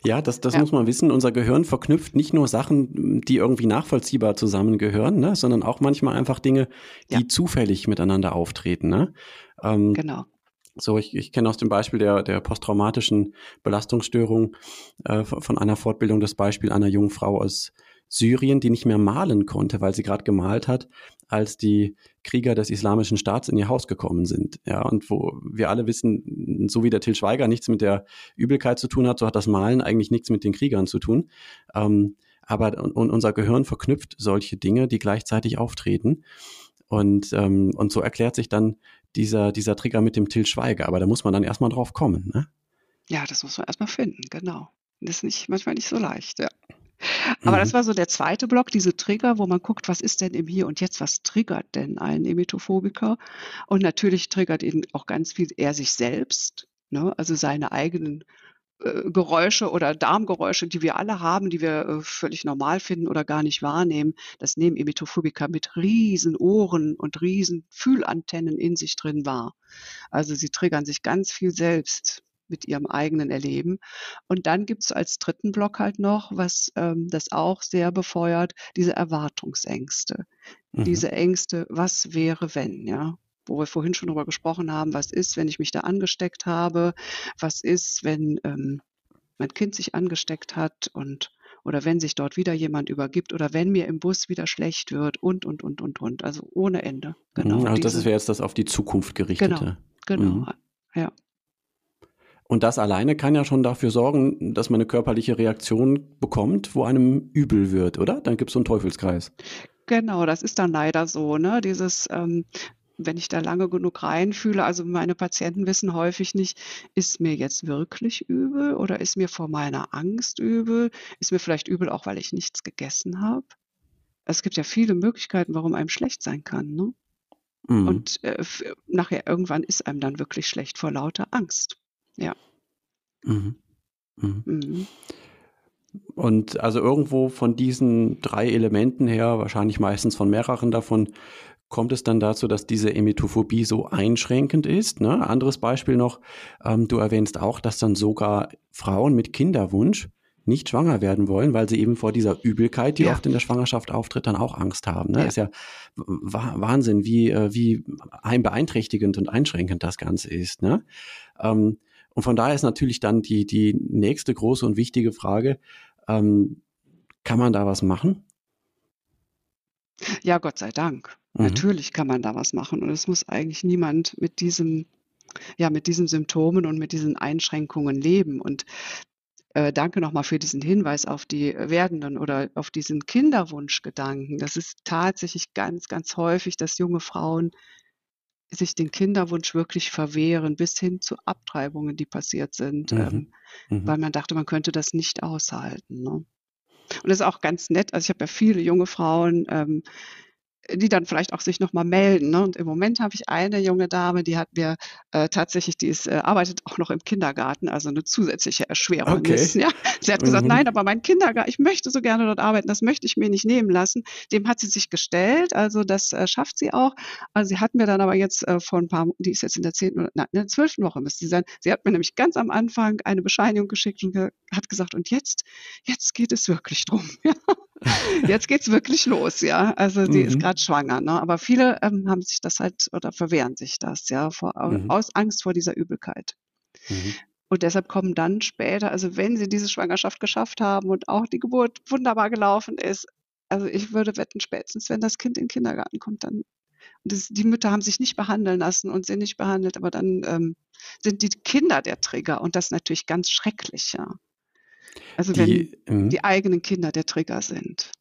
[SPEAKER 1] Ja, das, das ja. muss man wissen. Unser Gehirn verknüpft nicht nur Sachen, die irgendwie nachvollziehbar zusammengehören, ne, sondern auch manchmal einfach Dinge, die ja. zufällig miteinander auftreten. Ne?
[SPEAKER 2] Ähm, genau.
[SPEAKER 1] So, ich, ich kenne aus dem Beispiel der, der posttraumatischen Belastungsstörung äh, von einer Fortbildung das Beispiel einer jungen Frau aus Syrien, die nicht mehr malen konnte, weil sie gerade gemalt hat, als die Krieger des Islamischen Staats in ihr Haus gekommen sind. Ja, und wo wir alle wissen, so wie der Till Schweiger nichts mit der Übelkeit zu tun hat, so hat das Malen eigentlich nichts mit den Kriegern zu tun. Ähm, aber und unser Gehirn verknüpft solche Dinge, die gleichzeitig auftreten. Und, ähm, und so erklärt sich dann dieser, dieser Trigger mit dem Till Schweiger. Aber da muss man dann erstmal drauf kommen, ne?
[SPEAKER 2] Ja, das muss man erstmal finden, genau. Das ist nicht, manchmal nicht so leicht, ja. Aber mhm. das war so der zweite Block, diese Trigger, wo man guckt, was ist denn im Hier und Jetzt, was triggert denn einen Emetophobiker? Und natürlich triggert ihn auch ganz viel er sich selbst, ne? also seine eigenen Geräusche oder Darmgeräusche, die wir alle haben, die wir äh, völlig normal finden oder gar nicht wahrnehmen. Das nehmen Emetophobiker mit riesen Ohren und riesen Fühlantennen in sich drin wahr. Also sie triggern sich ganz viel selbst mit ihrem eigenen Erleben. Und dann gibt es als dritten Block halt noch, was ähm, das auch sehr befeuert, diese Erwartungsängste. Mhm. Diese Ängste, was wäre, wenn, ja? Wo wir vorhin schon darüber gesprochen haben, was ist, wenn ich mich da angesteckt habe, was ist, wenn ähm, mein Kind sich angesteckt hat und oder wenn sich dort wieder jemand übergibt oder wenn mir im Bus wieder schlecht wird und, und, und, und, und. Also ohne Ende.
[SPEAKER 1] Genau. Also diese, das wäre jetzt das auf die Zukunft gerichtete.
[SPEAKER 2] Genau, genau. Mhm. Ja.
[SPEAKER 1] Und das alleine kann ja schon dafür sorgen, dass man eine körperliche Reaktion bekommt, wo einem übel wird, oder? Dann gibt es so einen Teufelskreis.
[SPEAKER 2] Genau, das ist dann leider so, ne? Dieses, ähm, wenn ich da lange genug reinfühle, also meine Patienten wissen häufig nicht, ist mir jetzt wirklich übel oder ist mir vor meiner Angst übel? Ist mir vielleicht übel auch, weil ich nichts gegessen habe? Es gibt ja viele Möglichkeiten, warum einem schlecht sein kann, ne? Mhm. Und äh, nachher irgendwann ist einem dann wirklich schlecht vor lauter Angst. Ja. Mhm.
[SPEAKER 1] Mhm. Mhm. Und also irgendwo von diesen drei Elementen her, wahrscheinlich meistens von mehreren davon, kommt es dann dazu, dass diese Emetophobie so einschränkend ist. Ne? Anderes Beispiel noch, ähm, du erwähnst auch, dass dann sogar Frauen mit Kinderwunsch nicht schwanger werden wollen, weil sie eben vor dieser Übelkeit, die ja. oft in der Schwangerschaft auftritt, dann auch Angst haben. Ne? Ja. Ist ja Wahnsinn, wie, äh, wie beeinträchtigend und einschränkend das Ganze ist. Ne? Ähm, und von daher ist natürlich dann die, die nächste große und wichtige Frage, ähm, kann man da was machen?
[SPEAKER 2] Ja, Gott sei Dank. Mhm. Natürlich kann man da was machen. Und es muss eigentlich niemand mit diesem, ja, mit diesen Symptomen und mit diesen Einschränkungen leben. Und äh, danke nochmal für diesen Hinweis auf die werdenden oder auf diesen Kinderwunschgedanken. Das ist tatsächlich ganz, ganz häufig, dass junge Frauen sich den Kinderwunsch wirklich verwehren, bis hin zu Abtreibungen, die passiert sind, mhm. Ähm, mhm. weil man dachte, man könnte das nicht aushalten. Ne? Und das ist auch ganz nett. Also ich habe ja viele junge Frauen, ähm, die dann vielleicht auch sich nochmal melden. Ne? Und im Moment habe ich eine junge Dame, die hat mir äh, tatsächlich, die ist, äh, arbeitet auch noch im Kindergarten, also eine zusätzliche Erschwerung. Okay. Ist, ja? Sie hat gesagt, mhm. nein, aber mein Kindergarten, ich möchte so gerne dort arbeiten, das möchte ich mir nicht nehmen lassen. Dem hat sie sich gestellt, also das äh, schafft sie auch. Also sie hat mir dann aber jetzt äh, vor ein paar, die ist jetzt in der zehnten, nein, in der zwölften Woche müsste sie sein. Sie hat mir nämlich ganz am Anfang eine Bescheinigung geschickt und ge hat gesagt, und jetzt, jetzt geht es wirklich drum. jetzt geht's wirklich los, ja. Also sie mhm. ist gerade schwanger, ne? Aber viele ähm, haben sich das halt oder verwehren sich das, ja, vor, mhm. aus Angst vor dieser Übelkeit. Mhm. Und deshalb kommen dann später, also wenn sie diese Schwangerschaft geschafft haben und auch die Geburt wunderbar gelaufen ist, also ich würde wetten, spätestens wenn das Kind in den Kindergarten kommt, dann das, die Mütter haben sich nicht behandeln lassen und sind nicht behandelt, aber dann ähm, sind die Kinder der Trigger und das ist natürlich ganz schrecklich, ja. Also wenn die, ähm, die eigenen Kinder der Trigger sind.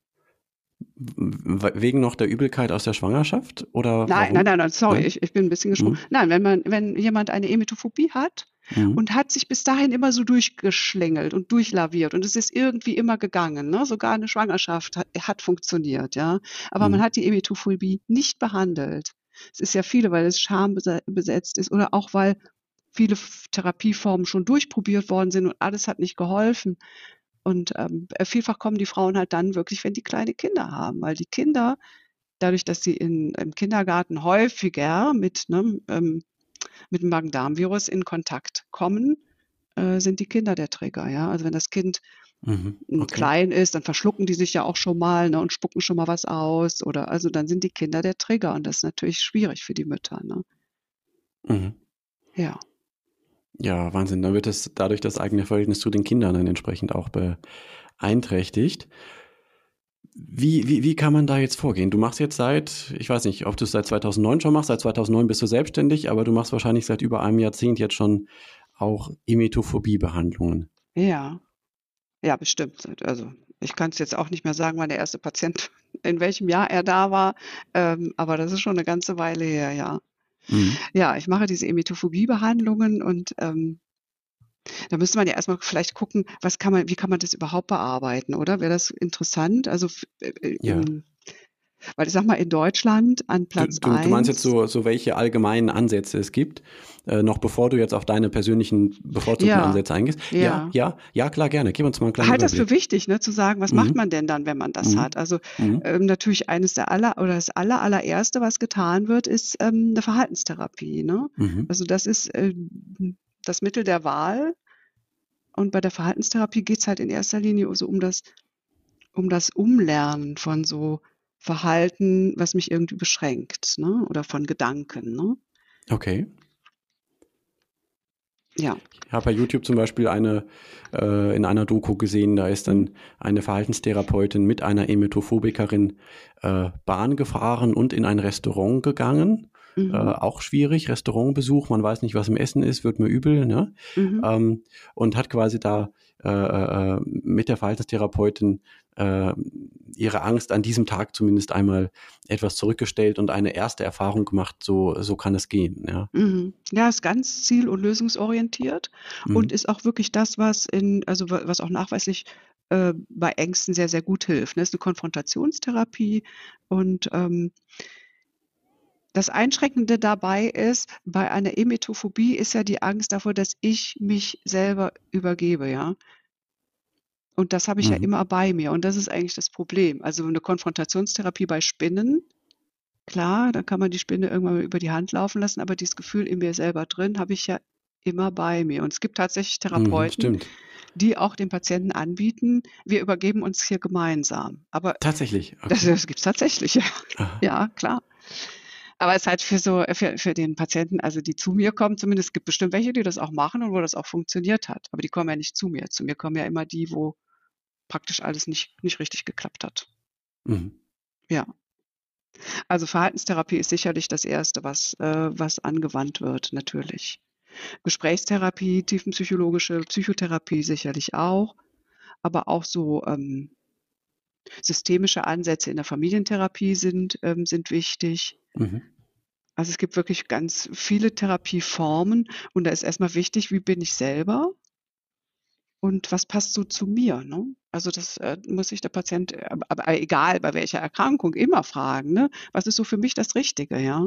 [SPEAKER 1] Wegen noch der Übelkeit aus der Schwangerschaft? Oder
[SPEAKER 2] nein, nein, nein, nein, sorry, ich, ich bin ein bisschen gesprungen. Mhm. Nein, wenn man, wenn jemand eine Emetophobie hat mhm. und hat sich bis dahin immer so durchgeschlängelt und durchlaviert und es ist irgendwie immer gegangen, ne? sogar eine Schwangerschaft hat, hat funktioniert, ja. Aber mhm. man hat die Emetophobie nicht behandelt. Es ist ja viele, weil es Scham besetzt ist oder auch weil viele Therapieformen schon durchprobiert worden sind und alles hat nicht geholfen. Und ähm, äh, vielfach kommen die Frauen halt dann wirklich, wenn die kleine Kinder haben, weil die Kinder, dadurch, dass sie in, im Kindergarten häufiger mit, ne, ähm, mit dem Magen-Darm-Virus in Kontakt kommen, äh, sind die Kinder der Träger. Ja? Also wenn das Kind mhm, okay. klein ist, dann verschlucken die sich ja auch schon mal ne, und spucken schon mal was aus. Oder also dann sind die Kinder der Trigger und das ist natürlich schwierig für die Mütter. Ne?
[SPEAKER 1] Mhm.
[SPEAKER 2] Ja.
[SPEAKER 1] Ja, Wahnsinn. Dann wird es dadurch das eigene Verhältnis zu den Kindern dann entsprechend auch beeinträchtigt. Wie, wie, wie kann man da jetzt vorgehen? Du machst jetzt seit, ich weiß nicht, ob du es seit 2009 schon machst, seit 2009 bist du selbstständig, aber du machst wahrscheinlich seit über einem Jahrzehnt jetzt schon auch Emetophobie-Behandlungen.
[SPEAKER 2] Ja, ja, bestimmt. Also ich kann es jetzt auch nicht mehr sagen, wann der erste Patient, in welchem Jahr er da war, ähm, aber das ist schon eine ganze Weile her, ja.
[SPEAKER 1] Mhm.
[SPEAKER 2] Ja, ich mache diese Emetophobie-Behandlungen und ähm, da müsste man ja erstmal vielleicht gucken, was kann man, wie kann man das überhaupt bearbeiten, oder? Wäre das interessant? Also, äh, äh,
[SPEAKER 1] Ja.
[SPEAKER 2] ähm, weil ich sag mal, in Deutschland an
[SPEAKER 1] Du,
[SPEAKER 2] Platz
[SPEAKER 1] du, du meinst jetzt
[SPEAKER 2] eins,
[SPEAKER 1] so, so welche allgemeinen Ansätze es gibt, äh, noch bevor du jetzt auf deine persönlichen bevorzugten
[SPEAKER 2] ja,
[SPEAKER 1] Ansätze eingehst? Ja,
[SPEAKER 2] ja.
[SPEAKER 1] ja, ja, klar, gerne. Gib uns mal einen kleinen
[SPEAKER 2] Halt das für
[SPEAKER 1] Überblick.
[SPEAKER 2] wichtig, ne, zu sagen, was macht
[SPEAKER 1] Mhm.
[SPEAKER 2] man denn dann, wenn man das
[SPEAKER 1] Mhm.
[SPEAKER 2] hat? Also
[SPEAKER 1] Mhm.
[SPEAKER 2] ähm, natürlich eines der aller oder das aller allererste, was getan wird, ist ähm, eine Verhaltenstherapie. Ne?
[SPEAKER 1] Mhm.
[SPEAKER 2] Also das ist äh, das Mittel der Wahl. Und bei der Verhaltenstherapie geht es halt in erster Linie so um das, um das Umlernen von so Verhalten, was mich irgendwie beschränkt, ne? Oder von Gedanken, ne?
[SPEAKER 1] Okay.
[SPEAKER 2] Ja.
[SPEAKER 1] Ich habe bei YouTube zum Beispiel eine äh, in einer Doku gesehen, da ist dann eine Verhaltenstherapeutin mit einer Emetophobikerin äh, Bahn gefahren und in ein Restaurant gegangen. Äh,
[SPEAKER 2] Mhm.
[SPEAKER 1] auch schwierig, Restaurantbesuch, man weiß nicht, was im Essen ist, wird mir übel, ne?
[SPEAKER 2] Mhm.
[SPEAKER 1] Ähm, und hat quasi da äh, äh, mit der Verhaltenstherapeutin äh, ihre Angst an diesem Tag zumindest einmal etwas zurückgestellt und eine erste Erfahrung gemacht, so, so kann es gehen, ja.
[SPEAKER 2] Mhm. Ja, ist ganz ziel- und lösungsorientiert und
[SPEAKER 1] Mhm.
[SPEAKER 2] ist auch wirklich das, was in, also wa- was auch nachweislich äh, bei Ängsten sehr, sehr gut hilft. Ne? Ist eine Konfrontationstherapie und ähm, das Einschränkende dabei ist, bei einer Emetophobie ist ja die Angst davor, dass ich mich selber übergebe, ja. Und das habe ich ja
[SPEAKER 1] Mhm.
[SPEAKER 2] immer bei mir. Und das ist eigentlich das Problem. Also eine Konfrontationstherapie bei Spinnen, klar, da kann man die Spinne irgendwann mal über die Hand laufen lassen, aber dieses Gefühl in mir selber drin habe ich ja immer bei mir. Und es gibt tatsächlich
[SPEAKER 1] Mhm,
[SPEAKER 2] Therapeuten,
[SPEAKER 1] stimmt.
[SPEAKER 2] die auch den Patienten anbieten, wir übergeben uns hier gemeinsam. Aber
[SPEAKER 1] Tatsächlich.
[SPEAKER 2] das,
[SPEAKER 1] Okay.
[SPEAKER 2] das gibt es tatsächlich, ja.
[SPEAKER 1] Aha.
[SPEAKER 2] Ja, klar. Aber es ist halt für so, für, für den Patienten, also die zu mir kommen, zumindest es gibt bestimmt welche, die das auch machen und wo das auch funktioniert hat. Aber die kommen ja nicht zu mir. Zu mir kommen ja immer die, wo praktisch alles nicht, nicht richtig geklappt hat.
[SPEAKER 1] Mhm.
[SPEAKER 2] Ja. Also Verhaltenstherapie ist sicherlich das Erste, was, äh, was angewandt wird, natürlich. Gesprächstherapie, tiefenpsychologische Psychotherapie sicherlich auch, aber auch so ähm, systemische Ansätze in der Familientherapie sind, ähm, sind wichtig.
[SPEAKER 1] Mhm.
[SPEAKER 2] Also es gibt wirklich ganz viele Therapieformen und da ist erstmal wichtig, wie bin ich selber und was passt so zu mir. Ne? Also das äh, muss sich der Patient, äh, aber egal bei welcher Erkrankung, immer fragen, ne? was ist so für mich das Richtige, ja.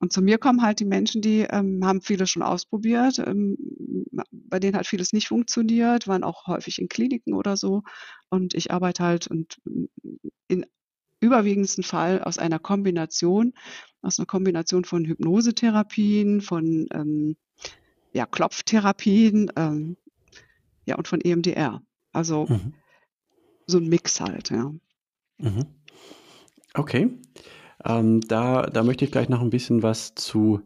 [SPEAKER 2] Und zu mir kommen halt die Menschen, die ähm, haben vieles schon ausprobiert, ähm, bei denen hat vieles nicht funktioniert, waren auch häufig in Kliniken oder so. Und ich arbeite halt und in überwiegendsten Fall aus einer Kombination, aus einer Kombination von Hypnosetherapien, von ähm, ja, Klopftherapien, ähm, ja, und von EMDR. Also
[SPEAKER 1] Mhm.
[SPEAKER 2] so ein Mix halt, ja.
[SPEAKER 1] Mhm. Okay. Ähm, da, da möchte ich gleich noch ein bisschen was zu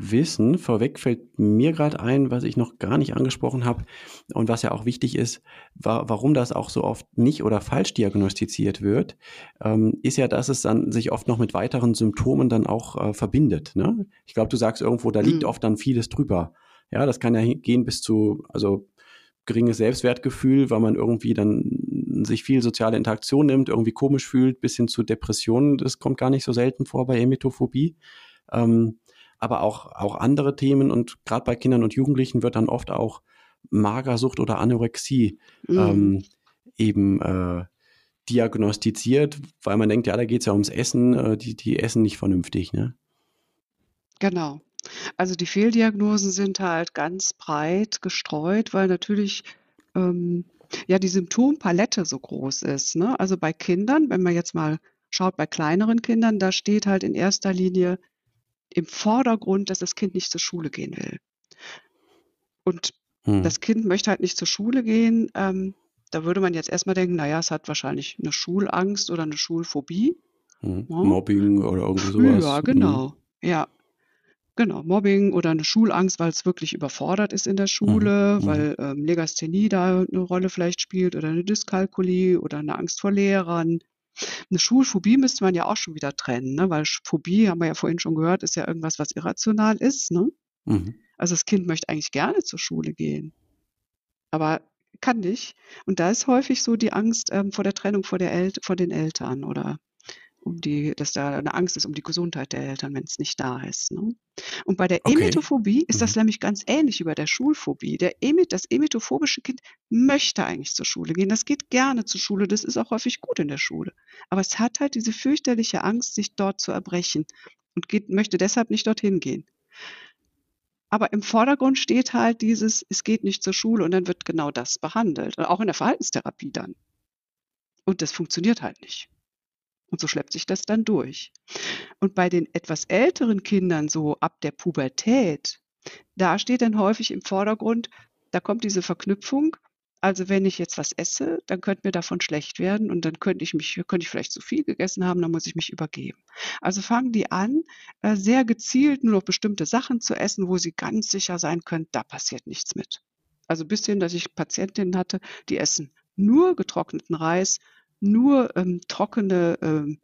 [SPEAKER 1] wissen. Vorweg fällt mir gerade ein, was ich noch gar nicht angesprochen habe und was ja auch wichtig ist, wa warum das auch so oft nicht oder falsch diagnostiziert wird, ähm, ist ja, dass es dann sich oft noch mit weiteren Symptomen dann auch äh, verbindet. Ne? Ich glaube, du sagst irgendwo, da liegt
[SPEAKER 2] Mhm.
[SPEAKER 1] oft dann vieles drüber. Ja, das kann ja gehen bis zu, also geringes Selbstwertgefühl, weil man irgendwie dann sich viel soziale Interaktion nimmt, irgendwie komisch fühlt, bis hin zu Depressionen. Das kommt gar nicht so selten vor bei Emetophobie. Ähm, aber auch, auch andere Themen und gerade bei Kindern und Jugendlichen wird dann oft auch Magersucht oder Anorexie
[SPEAKER 2] Mhm.
[SPEAKER 1] ähm, eben äh, diagnostiziert, weil man denkt, ja, da geht es ja ums Essen, äh, die, die essen nicht vernünftig. Ne?
[SPEAKER 2] Genau. Also die Fehldiagnosen sind halt ganz breit gestreut, weil natürlich ähm, ja die Symptompalette so groß ist. Ne? Also bei Kindern, wenn man jetzt mal schaut, bei kleineren Kindern, da steht halt in erster Linie im Vordergrund, dass das Kind nicht zur Schule gehen will. Und
[SPEAKER 1] Hm.
[SPEAKER 2] das Kind möchte halt nicht zur Schule gehen. Ähm, da würde man jetzt erstmal denken, naja, es hat wahrscheinlich eine Schulangst oder eine Schulphobie.
[SPEAKER 1] Hm.
[SPEAKER 2] Ja.
[SPEAKER 1] Mobbing oder irgendwie sowas.
[SPEAKER 2] Ja,
[SPEAKER 1] Hm.
[SPEAKER 2] genau. Ja. Genau, Mobbing oder eine Schulangst, weil es wirklich überfordert ist in der Schule,
[SPEAKER 1] Mhm.
[SPEAKER 2] weil ähm, Legasthenie da eine Rolle vielleicht spielt oder eine Dyskalkulie oder eine Angst vor Lehrern. Eine Schulphobie müsste man ja auch schon wieder trennen, ne? weil Phobie, haben wir ja vorhin schon gehört, ist ja irgendwas, was irrational ist. Ne?
[SPEAKER 1] Mhm.
[SPEAKER 2] Also das Kind möchte eigentlich gerne zur Schule gehen, aber kann nicht. Und da ist häufig so die Angst ähm, vor der Trennung vor, der El vor den Eltern oder um die, dass da eine Angst ist um die Gesundheit der Eltern, wenn es nicht da ist. Ne? Und bei der
[SPEAKER 1] Okay.
[SPEAKER 2] Emetophobie ist das
[SPEAKER 1] Mhm.
[SPEAKER 2] nämlich ganz ähnlich wie bei der Schulphobie. Der Emet, das emetophobische Kind möchte eigentlich zur Schule gehen. Das geht gerne zur Schule. Das ist auch häufig gut in der Schule. Aber es hat halt diese fürchterliche Angst, sich dort zu erbrechen und geht, möchte deshalb nicht dorthin gehen. Aber im Vordergrund steht halt dieses, es geht nicht zur Schule und dann wird genau das behandelt. Und auch in der Verhaltenstherapie dann. Und das funktioniert halt nicht. Und so schleppt sich das dann durch. Und bei den etwas älteren Kindern, so ab der Pubertät, da steht dann häufig im Vordergrund, da kommt diese Verknüpfung. Also wenn ich jetzt was esse, dann könnte mir davon schlecht werden und dann könnte ich mich, könnte ich vielleicht zu viel gegessen haben, dann muss ich mich übergeben. Also fangen die an, äh, sehr gezielt nur noch bestimmte Sachen zu essen, wo sie ganz sicher sein können, da passiert nichts mit. Also bis hin, dass ich Patientinnen hatte, die essen nur getrockneten Reis, nur ähm, trockene ähm,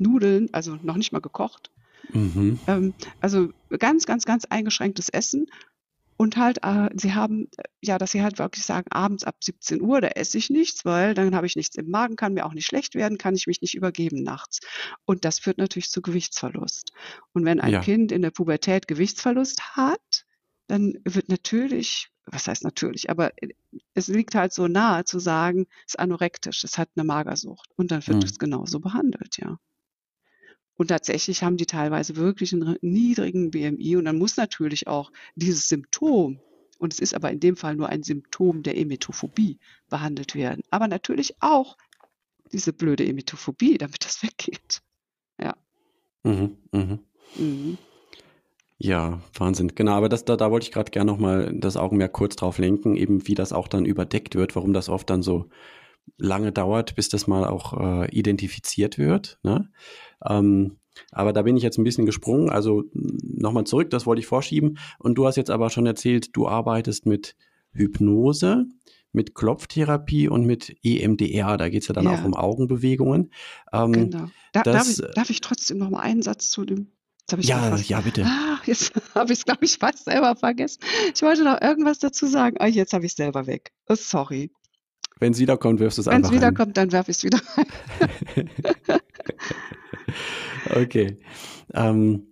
[SPEAKER 2] Nudeln, also noch nicht mal gekocht.
[SPEAKER 1] Mhm.
[SPEAKER 2] Ähm, also ganz, ganz, ganz eingeschränktes Essen. Und halt, äh, sie haben, äh, ja, dass sie halt wirklich sagen, abends ab 17 Uhr, da esse ich nichts, weil dann habe ich nichts im Magen, kann mir auch nicht schlecht werden, kann ich mich nicht übergeben nachts. Und das führt natürlich zu Gewichtsverlust. Und wenn ein
[SPEAKER 1] Ja.
[SPEAKER 2] Kind in der Pubertät Gewichtsverlust hat, dann wird natürlich, was heißt natürlich, aber es liegt halt so nahe zu sagen, es ist anorektisch, es hat eine Magersucht. Und dann wird
[SPEAKER 1] Mhm.
[SPEAKER 2] es genauso behandelt, ja. Und tatsächlich haben die teilweise wirklich einen niedrigen BMI und dann muss natürlich auch dieses Symptom, und es ist aber in dem Fall nur ein Symptom der Emetophobie, behandelt werden. Aber natürlich auch diese blöde Emetophobie, damit das weggeht. Ja.
[SPEAKER 1] Mhm. Mhm.
[SPEAKER 2] Mhm.
[SPEAKER 1] Ja, Wahnsinn. Genau, aber das, da, da wollte ich gerade gerne nochmal das Augenmerk kurz drauf lenken, eben wie das auch dann überdeckt wird, warum das oft dann so lange dauert, bis das mal auch äh, identifiziert wird. Ne? Ähm, aber da bin ich jetzt ein bisschen gesprungen. Also nochmal zurück, das wollte ich vorschieben. Und du hast jetzt aber schon erzählt, du arbeitest mit Hypnose, mit Klopftherapie und mit EMDR. Da geht es ja dann
[SPEAKER 2] Ja.
[SPEAKER 1] auch um Augenbewegungen. Ähm,
[SPEAKER 2] Genau. Da, darf,
[SPEAKER 1] das-
[SPEAKER 2] ich, darf ich trotzdem noch mal einen Satz zu dem? Jetzt habe ich
[SPEAKER 1] ja, ja, bitte.
[SPEAKER 2] Ah, jetzt habe ich es, glaube ich, fast selber vergessen. Ich wollte noch irgendwas dazu sagen. Ah, jetzt habe ich es selber weg. Oh, sorry.
[SPEAKER 1] Wenn es wiederkommt, wirfst du es
[SPEAKER 2] Wenn
[SPEAKER 1] einfach
[SPEAKER 2] es
[SPEAKER 1] rein.
[SPEAKER 2] wiederkommt, dann werfe ich es wieder rein.
[SPEAKER 1] Okay. Ähm,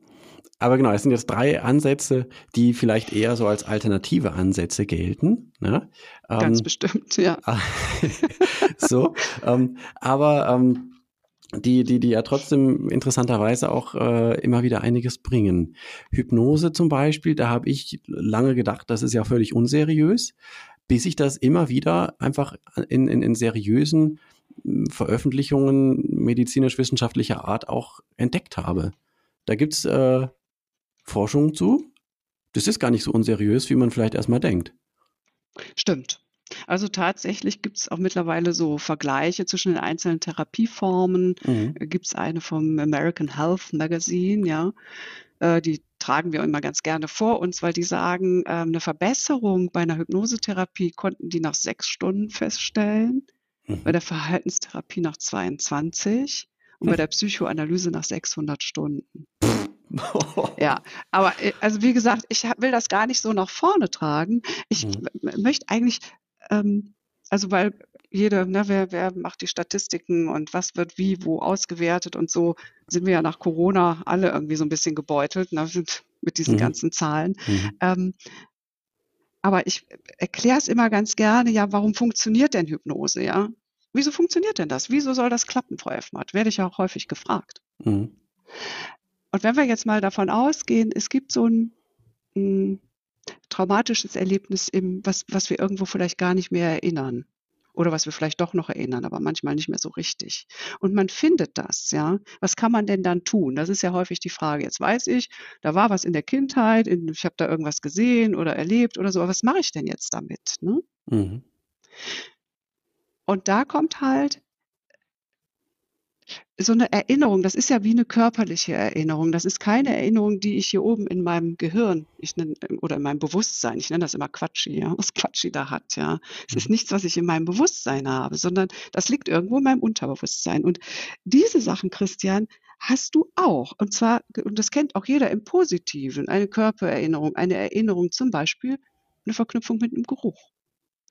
[SPEAKER 1] aber genau, es sind jetzt drei Ansätze, die vielleicht eher so als alternative Ansätze gelten. Ne?
[SPEAKER 2] Ganz
[SPEAKER 1] Ähm,
[SPEAKER 2] bestimmt, ja.
[SPEAKER 1] so, ähm, aber ähm, die, die, die ja trotzdem interessanterweise auch äh, immer wieder einiges bringen. Hypnose zum Beispiel, da habe ich lange gedacht, das ist ja völlig unseriös, bis ich das immer wieder einfach in, in, in seriösen mh, Veröffentlichungen medizinisch-wissenschaftlicher Art auch entdeckt habe. Da gibt's äh, Forschung zu. Das ist gar nicht so unseriös, wie man vielleicht erstmal denkt.
[SPEAKER 2] Stimmt. Also tatsächlich gibt es auch mittlerweile so Vergleiche zwischen den einzelnen Therapieformen.
[SPEAKER 1] Mhm.
[SPEAKER 2] Gibt es eine vom American Health Magazine, ja. Äh, die tragen wir immer ganz gerne vor uns, weil die sagen, ähm, eine Verbesserung bei einer Hypnosetherapie konnten die nach sechs Stunden feststellen,
[SPEAKER 1] Mhm.
[SPEAKER 2] bei der Verhaltenstherapie nach 22 und bei der Psychoanalyse nach 600 Stunden. Ja, aber äh, also wie gesagt, ich will das gar nicht so nach vorne tragen. Ich
[SPEAKER 1] Mhm.
[SPEAKER 2] möchte eigentlich, ähm, also weil jede, ne, wer, wer macht die Statistiken und was wird wie, wo ausgewertet und so, sind wir ja nach Corona alle irgendwie so ein bisschen gebeutelt, ne, mit diesen
[SPEAKER 1] Mhm.
[SPEAKER 2] ganzen Zahlen.
[SPEAKER 1] Mhm.
[SPEAKER 2] Ähm, aber ich erkläre es immer ganz gerne, ja, warum funktioniert denn Hypnose, ja? Wieso funktioniert denn das? Wieso soll das klappen, Frau Effmatt? Werde ich ja auch häufig gefragt.
[SPEAKER 1] Mhm.
[SPEAKER 2] Und wenn wir jetzt mal davon ausgehen, es gibt so ein, ein traumatisches Erlebnis, im, was, was wir irgendwo vielleicht gar nicht mehr erinnern. Oder was wir vielleicht doch noch erinnern, aber manchmal nicht mehr so richtig. Und man findet das, ja. Was kann man denn dann tun? Das ist ja häufig die Frage. Jetzt weiß ich, da war was in der Kindheit, in, ich habe da irgendwas gesehen oder erlebt oder so, aber was mache ich denn jetzt damit? Ne?
[SPEAKER 1] Mhm.
[SPEAKER 2] Und da kommt halt so eine Erinnerung, das ist ja wie eine körperliche Erinnerung. Das ist keine Erinnerung, die ich hier oben in meinem Gehirn, ich nenne, oder in meinem Bewusstsein, ich nenne das immer Quatschi, ja, was Quatschi da hat, ja. Es ist mhm. nichts, was ich in meinem Bewusstsein habe, sondern das liegt irgendwo in meinem Unterbewusstsein. Und diese Sachen, Christian, hast du auch. Und zwar, und das kennt auch jeder im Positiven, eine Körpererinnerung, eine Erinnerung zum Beispiel, eine Verknüpfung mit einem Geruch.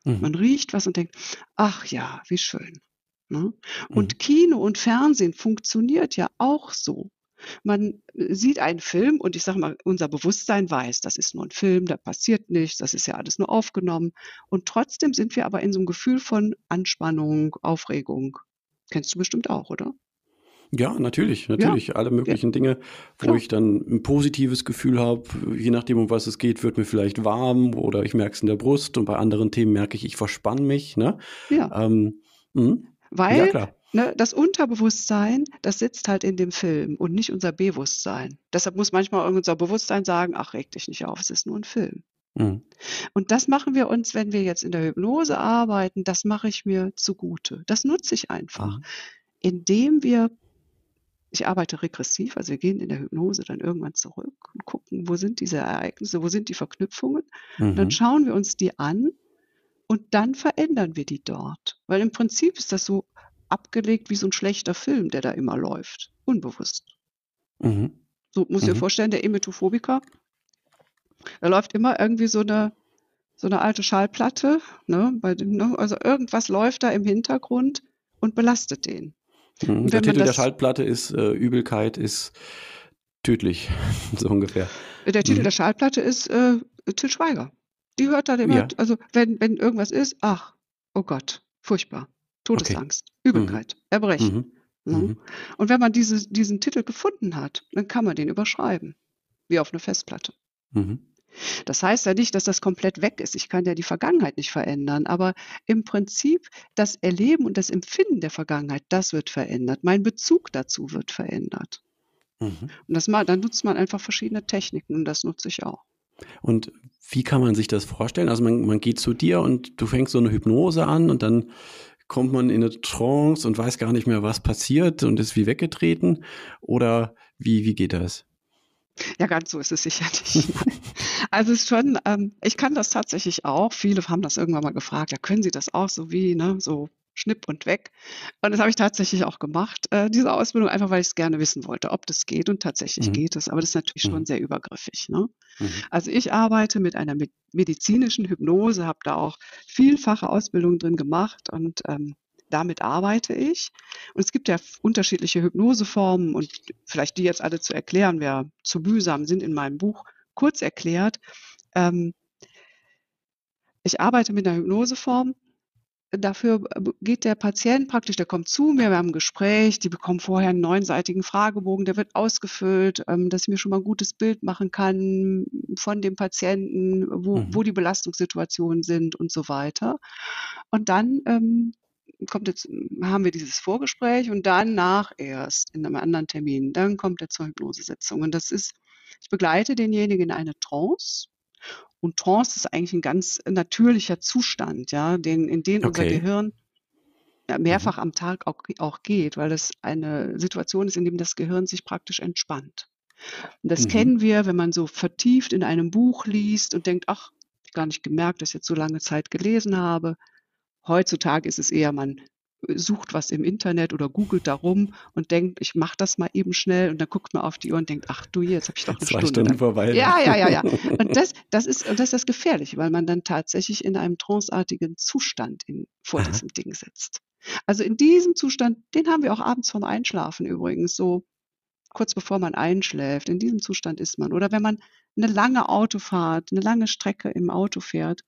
[SPEAKER 2] Mhm. Man riecht was und denkt, ach ja, wie schön. Ne? Und mhm. Kino und Fernsehen funktioniert ja auch so. Man äh, sieht einen Film und ich sage mal, unser Bewusstsein weiß, das ist nur ein Film, da passiert nichts, das ist ja alles nur aufgenommen. Und trotzdem sind wir aber in so einem Gefühl von Anspannung, Aufregung. Kennst du bestimmt auch, oder?
[SPEAKER 1] Ja, natürlich, natürlich. Ja. Alle möglichen ja. Dinge, wo Klar. ich dann ein positives Gefühl habe. Je nachdem, um was es geht, wird mir vielleicht warm oder ich merke es in der Brust und bei anderen Themen merke ich, ich verspanne mich. Ne?
[SPEAKER 2] Ja. Ähm, hm? Weil ja, ne, das Unterbewusstsein, das sitzt halt in dem Film und nicht unser Bewusstsein. Deshalb muss manchmal unser Bewusstsein sagen, ach, reg dich nicht auf, es ist nur ein Film. Mhm. Und das machen wir uns, wenn wir jetzt in der Hypnose arbeiten, das mache ich mir zugute. Das nutze ich einfach, mhm. indem wir ich arbeite regressiv, also wir gehen in der Hypnose dann irgendwann zurück und gucken, wo sind diese Ereignisse, wo sind die Verknüpfungen. Mhm. Dann schauen wir uns die an und dann verändern wir die dort. Weil im Prinzip ist das so abgelegt wie so ein schlechter Film, der da immer läuft. Unbewusst. Mhm. So muss ich mhm. dir vorstellen, der Emetophobiker, da läuft immer irgendwie so eine, so eine alte Schallplatte, ne, bei dem, ne, also irgendwas läuft da im Hintergrund und belastet den.
[SPEAKER 1] Mhm. Der Titel der Schallplatte ist äh, Übelkeit ist tödlich, so ungefähr.
[SPEAKER 2] Der Titel mhm. der Schallplatte ist äh, Till Schweiger. Die hört dann immer, ja. also wenn, wenn irgendwas ist, ach, oh Gott, furchtbar. Todesangst, okay. Übelkeit, mhm. Erbrechen. Mhm. Ne? Mhm. Und wenn man diese, diesen Titel gefunden hat, dann kann man den überschreiben, wie auf eine Festplatte. Mhm. Das heißt ja nicht, dass das komplett weg ist. Ich kann ja die Vergangenheit nicht verändern, aber im Prinzip das Erleben und das Empfinden der Vergangenheit, das wird verändert. Mein Bezug dazu wird verändert. Mhm. Und das mal, dann nutzt man einfach verschiedene Techniken und das nutze ich auch.
[SPEAKER 1] Und wie kann man sich das vorstellen? Also man, man geht zu dir und du fängst so eine Hypnose an und dann kommt man in eine Trance und weiß gar nicht mehr, was passiert und ist wie weggetreten? Oder wie, wie geht das?
[SPEAKER 2] Ja, ganz so ist es sicher nicht. also es ist schon, ähm, ich kann das tatsächlich auch. Viele haben das irgendwann mal gefragt, ja, können Sie das auch so wie, ne, so schnipp und weg. Und das habe ich tatsächlich auch gemacht, äh, diese Ausbildung, einfach weil ich es gerne wissen wollte, ob das geht. Und tatsächlich mhm. geht es, aber das ist natürlich mhm. schon sehr übergriffig. Ne? Mhm. Also ich arbeite mit einer medizinischen Hypnose, habe da auch vielfache Ausbildungen drin gemacht und ähm, damit arbeite ich. Und es gibt ja unterschiedliche Hypnoseformen und vielleicht die jetzt alle zu erklären, wäre zu mühsam, sind in meinem Buch kurz erklärt. Ähm, ich arbeite mit einer Hypnoseform, dafür geht der Patient praktisch, der kommt zu mir, wir haben ein Gespräch, die bekommen vorher einen neunseitigen Fragebogen, der wird ausgefüllt, ähm, dass ich mir schon mal ein gutes Bild machen kann von dem Patienten, wo, mhm. wo die Belastungssituationen sind und so weiter. Und dann ähm, kommt jetzt, haben wir dieses Vorgespräch und danach erst in einem anderen Termin, dann kommt er zur Hypnosesitzung. Und das ist, ich begleite denjenigen in eine Trance und Trance ist eigentlich ein ganz natürlicher Zustand, ja, den, in den okay. unser Gehirn mehrfach mhm. am Tag auch, auch geht, weil das eine Situation ist, in dem das Gehirn sich praktisch entspannt. Und das mhm. kennen wir, wenn man so vertieft in einem Buch liest und denkt, ach, ich gar nicht gemerkt, dass ich jetzt so lange Zeit gelesen habe. Heutzutage ist es eher, man sucht was im Internet oder googelt darum und denkt, ich mache das mal eben schnell und dann guckt man auf die Uhr und denkt, ach du, jetzt habe ich doch eine
[SPEAKER 1] Zwei
[SPEAKER 2] Stunde.
[SPEAKER 1] Stunden vorbei.
[SPEAKER 2] Ja, ja, ja, ja. Und das, das, ist, das ist das Gefährliche, weil man dann tatsächlich in einem tranceartigen Zustand in, vor Aha. diesem Ding sitzt. Also in diesem Zustand, den haben wir auch abends vorm Einschlafen übrigens, so kurz bevor man einschläft. In diesem Zustand ist man. Oder wenn man eine lange Autofahrt, eine lange Strecke im Auto fährt,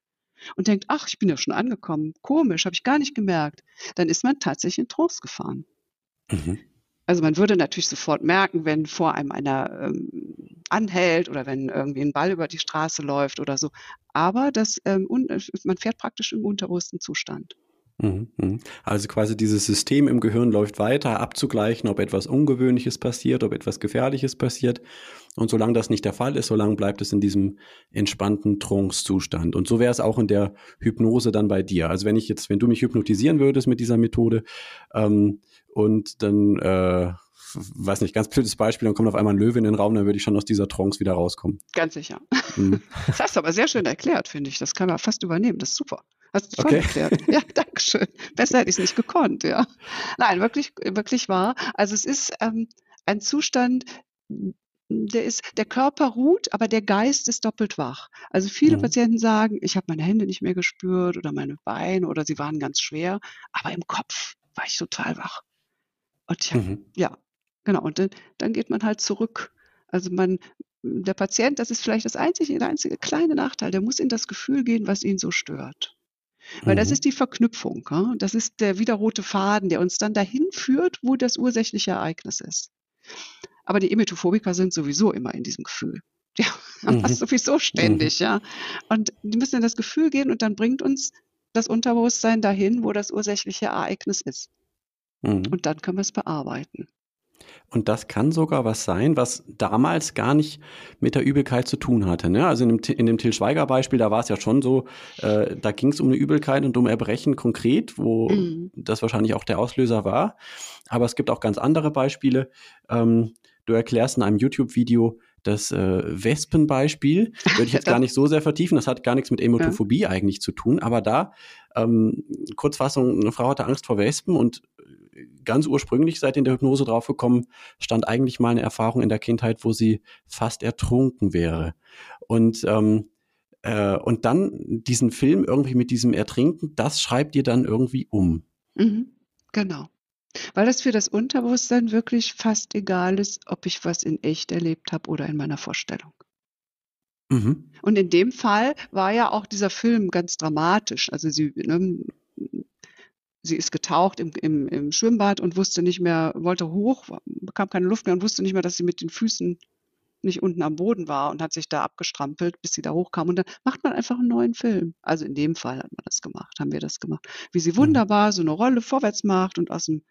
[SPEAKER 2] und denkt, ach, ich bin ja schon angekommen, komisch, habe ich gar nicht gemerkt, dann ist man tatsächlich in Trance gefahren. Mhm. Also man würde natürlich sofort merken, wenn vor einem einer ähm, anhält oder wenn irgendwie ein Ball über die Straße läuft oder so. Aber das, ähm, man fährt praktisch im unterbewussten Zustand.
[SPEAKER 1] Mhm, mhm. Also quasi dieses System im Gehirn läuft weiter, abzugleichen, ob etwas Ungewöhnliches passiert, ob etwas Gefährliches passiert. Und solange das nicht der Fall ist, solange bleibt es in diesem entspannten Trance-Zustand. Und so wäre es auch in der Hypnose dann bei dir. Also wenn ich jetzt, wenn du mich hypnotisieren würdest mit dieser Methode ähm, und dann, äh, weiß nicht, ganz blödes Beispiel, dann kommt auf einmal ein Löwe in den Raum, dann würde ich schon aus dieser Trance wieder rauskommen.
[SPEAKER 2] Ganz sicher. Mhm. Das hast du aber sehr schön erklärt, finde ich. Das kann man fast übernehmen. Das ist super. Hast du toll okay. erklärt. Ja, danke schön. Besser hätte ich es nicht gekonnt, ja. Nein, wirklich, wirklich wahr. Also es ist ähm, ein Zustand, der ist, der Körper ruht, aber der Geist ist doppelt wach. Also viele mhm. Patienten sagen, ich habe meine Hände nicht mehr gespürt oder meine Beine oder sie waren ganz schwer, aber im Kopf war ich total wach. Und ich hab, mhm. ja, genau. Und dann, dann geht man halt zurück. Also man, der Patient, das ist vielleicht das einzige, der einzige kleine Nachteil, der muss in das Gefühl gehen, was ihn so stört. Weil mhm. das ist die Verknüpfung. Ja? Das ist der wiederrote Faden, der uns dann dahin führt, wo das ursächliche Ereignis ist. Aber die Emetophobiker sind sowieso immer in diesem Gefühl. Die haben mhm. das sowieso ständig, mhm. ja. Und die müssen in das Gefühl gehen und dann bringt uns das Unterbewusstsein dahin, wo das ursächliche Ereignis ist. Mhm. Und dann können wir es bearbeiten.
[SPEAKER 1] Und das kann sogar was sein, was damals gar nicht mit der Übelkeit zu tun hatte. Ne? Also in dem, in dem Till Schweiger-Beispiel, da war es ja schon so, äh, da ging es um eine Übelkeit und um Erbrechen konkret, wo mhm. das wahrscheinlich auch der Auslöser war. Aber es gibt auch ganz andere Beispiele. Ähm, du erklärst in einem YouTube-Video das äh, Wespenbeispiel. Würde ich jetzt gar nicht so sehr vertiefen. Das hat gar nichts mit Emotophobie ja. eigentlich zu tun. Aber da, ähm, Kurzfassung, eine Frau hatte Angst vor Wespen und ganz ursprünglich seit in der Hypnose draufgekommen, stand eigentlich mal eine Erfahrung in der Kindheit, wo sie fast ertrunken wäre. Und ähm, äh, und dann diesen Film irgendwie mit diesem Ertrinken, das schreibt ihr dann irgendwie um.
[SPEAKER 2] Mhm, genau. Weil das für das Unterbewusstsein wirklich fast egal ist, ob ich was in echt erlebt habe oder in meiner Vorstellung. Mhm. Und in dem Fall war ja auch dieser Film ganz dramatisch. Also sie, ne, sie ist getaucht im, im, im Schwimmbad und wusste nicht mehr, wollte hoch, bekam keine Luft mehr und wusste nicht mehr, dass sie mit den Füßen nicht unten am Boden war und hat sich da abgestrampelt, bis sie da hochkam. Und dann macht man einfach einen neuen Film. Also in dem Fall hat man das gemacht, haben wir das gemacht. Wie sie mhm. wunderbar so eine Rolle vorwärts macht und aus dem,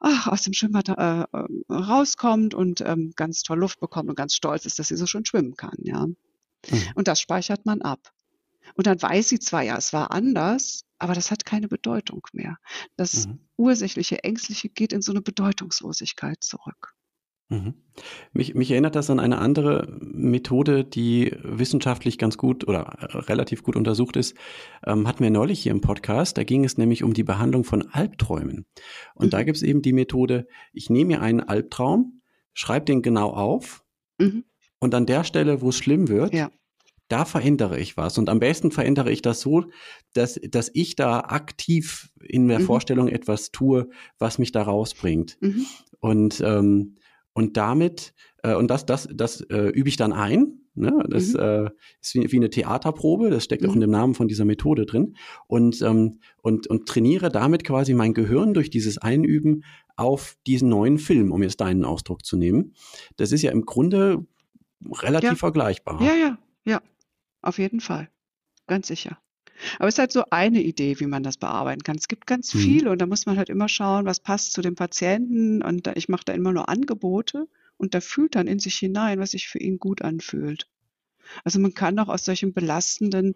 [SPEAKER 2] ach, aus dem Schwimmbad äh, äh, rauskommt und ähm, ganz toll Luft bekommt und ganz stolz ist, dass sie so schön schwimmen kann, ja. Mhm. Und das speichert man ab. Und dann weiß sie zwar, ja, es war anders, aber das hat keine Bedeutung mehr. Das mhm. ursächliche, ängstliche geht in so eine Bedeutungslosigkeit zurück.
[SPEAKER 1] Mhm. Mich, mich erinnert das an eine andere Methode, die wissenschaftlich ganz gut oder relativ gut untersucht ist. Ähm, hatten wir neulich hier im Podcast. Da ging es nämlich um die Behandlung von Albträumen. Und mhm. da gibt es eben die Methode, ich nehme mir einen Albtraum, schreibe den genau auf mhm. und an der Stelle, wo es schlimm wird, ja da verändere ich was. Und am besten verändere ich das so, dass, dass ich da aktiv in der mhm. Vorstellung etwas tue, was mich da rausbringt. Mhm. Und, ähm, und damit, äh, und das, das, das äh, übe ich dann ein. Ne? Das mhm. äh, ist wie, wie eine Theaterprobe, das steckt auch in mhm. dem Namen von dieser Methode drin. Und, ähm, und, und trainiere damit quasi mein Gehirn durch dieses Einüben auf diesen neuen Film, um jetzt deinen Ausdruck zu nehmen. Das ist ja im Grunde relativ
[SPEAKER 2] ja.
[SPEAKER 1] vergleichbar.
[SPEAKER 2] Ja, ja, ja. Auf jeden Fall. Ganz sicher. Aber es ist halt so eine Idee, wie man das bearbeiten kann. Es gibt ganz mhm. viele und da muss man halt immer schauen, was passt zu dem Patienten. Und da, ich mache da immer nur Angebote und da fühlt dann in sich hinein, was sich für ihn gut anfühlt. Also man kann auch aus solchen belastenden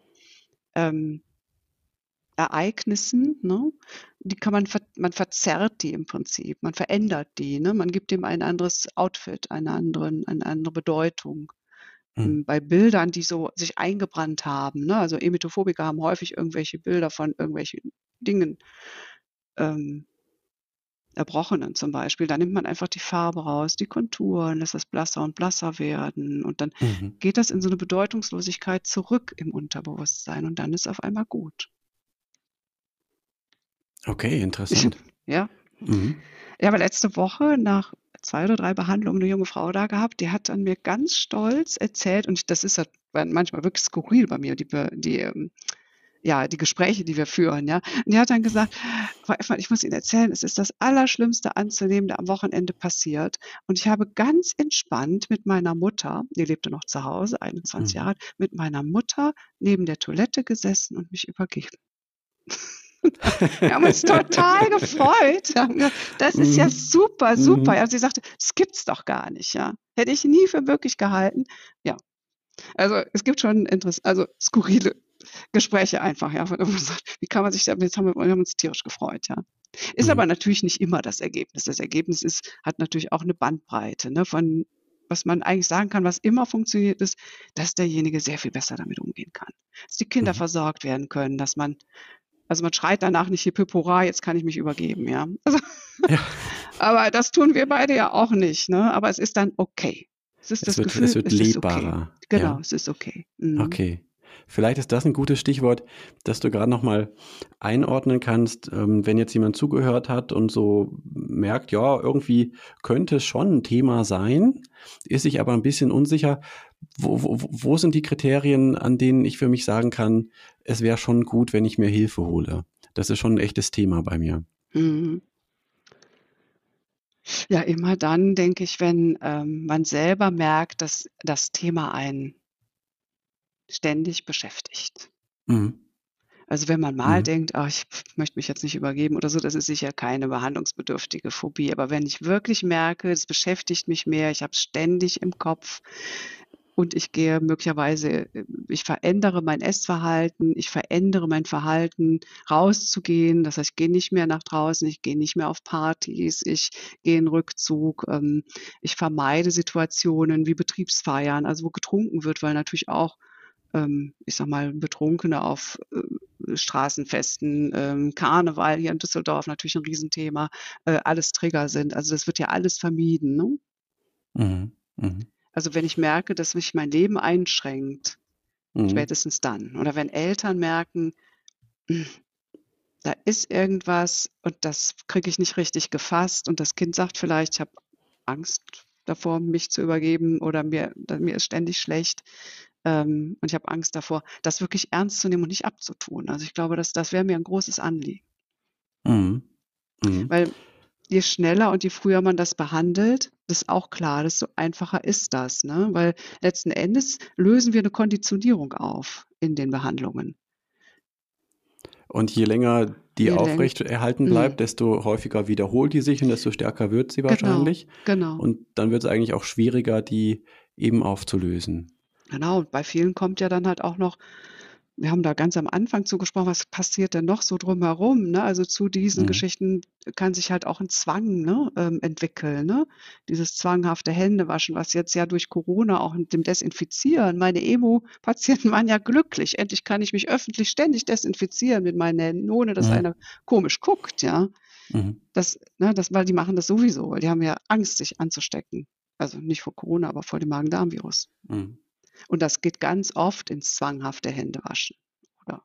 [SPEAKER 2] ähm, Ereignissen, ne, die kann man, man verzerrt die im Prinzip, man verändert die, ne, man gibt ihm ein anderes Outfit, eine, anderen, eine andere Bedeutung. Mhm. Bei Bildern, die so sich eingebrannt haben. Ne? Also Emetophobiker haben häufig irgendwelche Bilder von irgendwelchen Dingen, ähm, Erbrochenen zum Beispiel. Da nimmt man einfach die Farbe raus, die Konturen, lässt das blasser und blasser werden und dann mhm. geht das in so eine Bedeutungslosigkeit zurück im Unterbewusstsein und dann ist auf einmal gut.
[SPEAKER 1] Okay, interessant.
[SPEAKER 2] ja. Mhm. Ja, aber letzte Woche nach zwei oder drei Behandlungen eine junge Frau da gehabt, die hat dann mir ganz stolz erzählt, und das ist halt manchmal wirklich skurril bei mir, die, die ähm, ja, die Gespräche, die wir führen, ja. Und die hat dann gesagt, Frau Effmann, ich muss Ihnen erzählen, es ist das Allerschlimmste anzunehmen, am Wochenende passiert. Und ich habe ganz entspannt mit meiner Mutter, die lebte noch zu Hause, 21 mhm. Jahre, mit meiner Mutter neben der Toilette gesessen und mich übergeben. Wir haben uns total gefreut. Das ist ja mhm. super, super. Mhm. Also sie sagte, das gibt's doch gar nicht, ja. Hätte ich nie für möglich gehalten. Ja. Also es gibt schon Interesse, also skurrile Gespräche einfach, ja. Wie kann man sich da, jetzt haben wir, wir haben uns tierisch gefreut, ja. Ist mhm. aber natürlich nicht immer das Ergebnis. Das Ergebnis ist, hat natürlich auch eine Bandbreite, ne, von was man eigentlich sagen kann, was immer funktioniert, ist, dass derjenige sehr viel besser damit umgehen kann. Dass die Kinder mhm. versorgt werden können, dass man, also man schreit danach nicht hier Pipora, jetzt kann ich mich übergeben, ja. Also, ja. aber das tun wir beide ja auch nicht, ne? Aber es ist dann okay.
[SPEAKER 1] Es ist es das wird, Gefühl, es wird es lebbarer.
[SPEAKER 2] Okay. Genau, ja. es ist okay.
[SPEAKER 1] Mhm. Okay. Vielleicht ist das ein gutes Stichwort, dass du gerade nochmal einordnen kannst, ähm, wenn jetzt jemand zugehört hat und so merkt, ja, irgendwie könnte es schon ein Thema sein, ist sich aber ein bisschen unsicher. Wo, wo, wo sind die Kriterien, an denen ich für mich sagen kann, es wäre schon gut, wenn ich mir Hilfe hole? Das ist schon ein echtes Thema bei mir. Mhm.
[SPEAKER 2] Ja, immer dann, denke ich, wenn ähm, man selber merkt, dass das Thema einen ständig beschäftigt. Mhm. Also wenn man mal mhm. denkt, ach, ich möchte mich jetzt nicht übergeben oder so, das ist sicher keine behandlungsbedürftige Phobie. Aber wenn ich wirklich merke, es beschäftigt mich mehr, ich habe es ständig im Kopf und ich gehe möglicherweise, ich verändere mein Essverhalten, ich verändere mein Verhalten, rauszugehen. Das heißt, ich gehe nicht mehr nach draußen, ich gehe nicht mehr auf Partys, ich gehe in Rückzug, ähm, ich vermeide Situationen wie Betriebsfeiern, also wo getrunken wird, weil natürlich auch ähm, ich sag mal, Betrunkene auf äh, Straßenfesten, ähm, Karneval hier in Düsseldorf natürlich ein Riesenthema, äh, alles Trigger sind. Also das wird ja alles vermieden. Ne? Mhm. Mhm. Also wenn ich merke, dass mich mein Leben einschränkt, mhm. spätestens dann. Oder wenn Eltern merken, hm, da ist irgendwas und das kriege ich nicht richtig gefasst und das Kind sagt vielleicht, ich habe Angst davor, mich zu übergeben oder mir, mir ist ständig schlecht. Ähm, und ich habe Angst davor, das wirklich ernst zu nehmen und nicht abzutun. Also ich glaube, dass, das wäre mir ein großes Anliegen. Mhm. Mhm. Weil je schneller und je früher man das behandelt, das ist auch klar, desto einfacher ist das. Ne? Weil letzten Endes lösen wir eine Konditionierung auf in den Behandlungen.
[SPEAKER 1] Und je länger die je aufrecht erhalten bleibt, mhm. desto häufiger wiederholt die sich und desto stärker wird sie genau, wahrscheinlich. Genau. genau. Und dann wird es eigentlich auch schwieriger, die eben aufzulösen.
[SPEAKER 2] Genau, und bei vielen kommt ja dann halt auch noch wir haben da ganz am Anfang zugesprochen, was passiert denn noch so drumherum? Ne? Also zu diesen mhm. Geschichten kann sich halt auch ein Zwang ne, ähm, entwickeln. Ne? Dieses zwanghafte Händewaschen, was jetzt ja durch Corona auch mit dem Desinfizieren, meine Emo-Patienten waren ja glücklich. Endlich kann ich mich öffentlich ständig desinfizieren mit meinen Händen, ohne dass mhm. einer komisch guckt. Ja, mhm. das, ne, das, weil die machen das sowieso, weil die haben ja Angst, sich anzustecken. Also nicht vor Corona, aber vor dem Magen-Darm-Virus. Mhm. Und das geht ganz oft ins zwanghafte Händewaschen. Oder?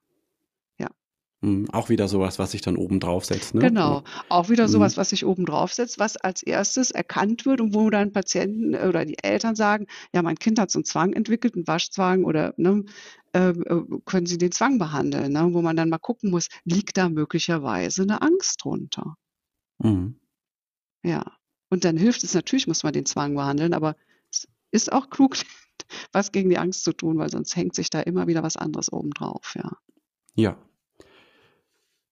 [SPEAKER 1] Ja. Hm, auch wieder sowas, was sich dann oben draufsetzt. Ne?
[SPEAKER 2] Genau, auch wieder hm. sowas, was sich oben draufsetzt, was als erstes erkannt wird und wo dann Patienten oder die Eltern sagen, ja, mein Kind hat so einen Zwang entwickelt, einen Waschzwang oder ne, äh, äh, können Sie den Zwang behandeln? Ne? Wo man dann mal gucken muss, liegt da möglicherweise eine Angst drunter? Mhm. Ja. Und dann hilft es natürlich, muss man den Zwang behandeln, aber es ist auch klug, was gegen die Angst zu tun, weil sonst hängt sich da immer wieder was anderes obendrauf, ja.
[SPEAKER 1] Ja.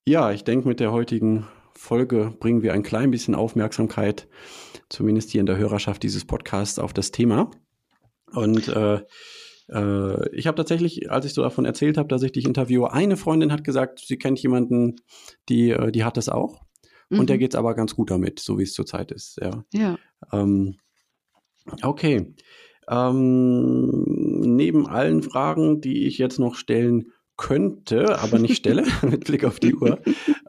[SPEAKER 1] Ja, ich denke, mit der heutigen Folge bringen wir ein klein bisschen Aufmerksamkeit, zumindest hier in der Hörerschaft dieses Podcasts, auf das Thema. Und äh, äh, ich habe tatsächlich, als ich so davon erzählt habe, dass ich dich interviewe, eine Freundin hat gesagt, sie kennt jemanden, die, äh, die hat das auch. Mhm. Und der mhm. geht es aber ganz gut damit, so wie es zurzeit ist. Ja. ja. Ähm, okay. Ähm, neben allen Fragen, die ich jetzt noch stellen könnte, aber nicht stelle, mit Blick auf die Uhr,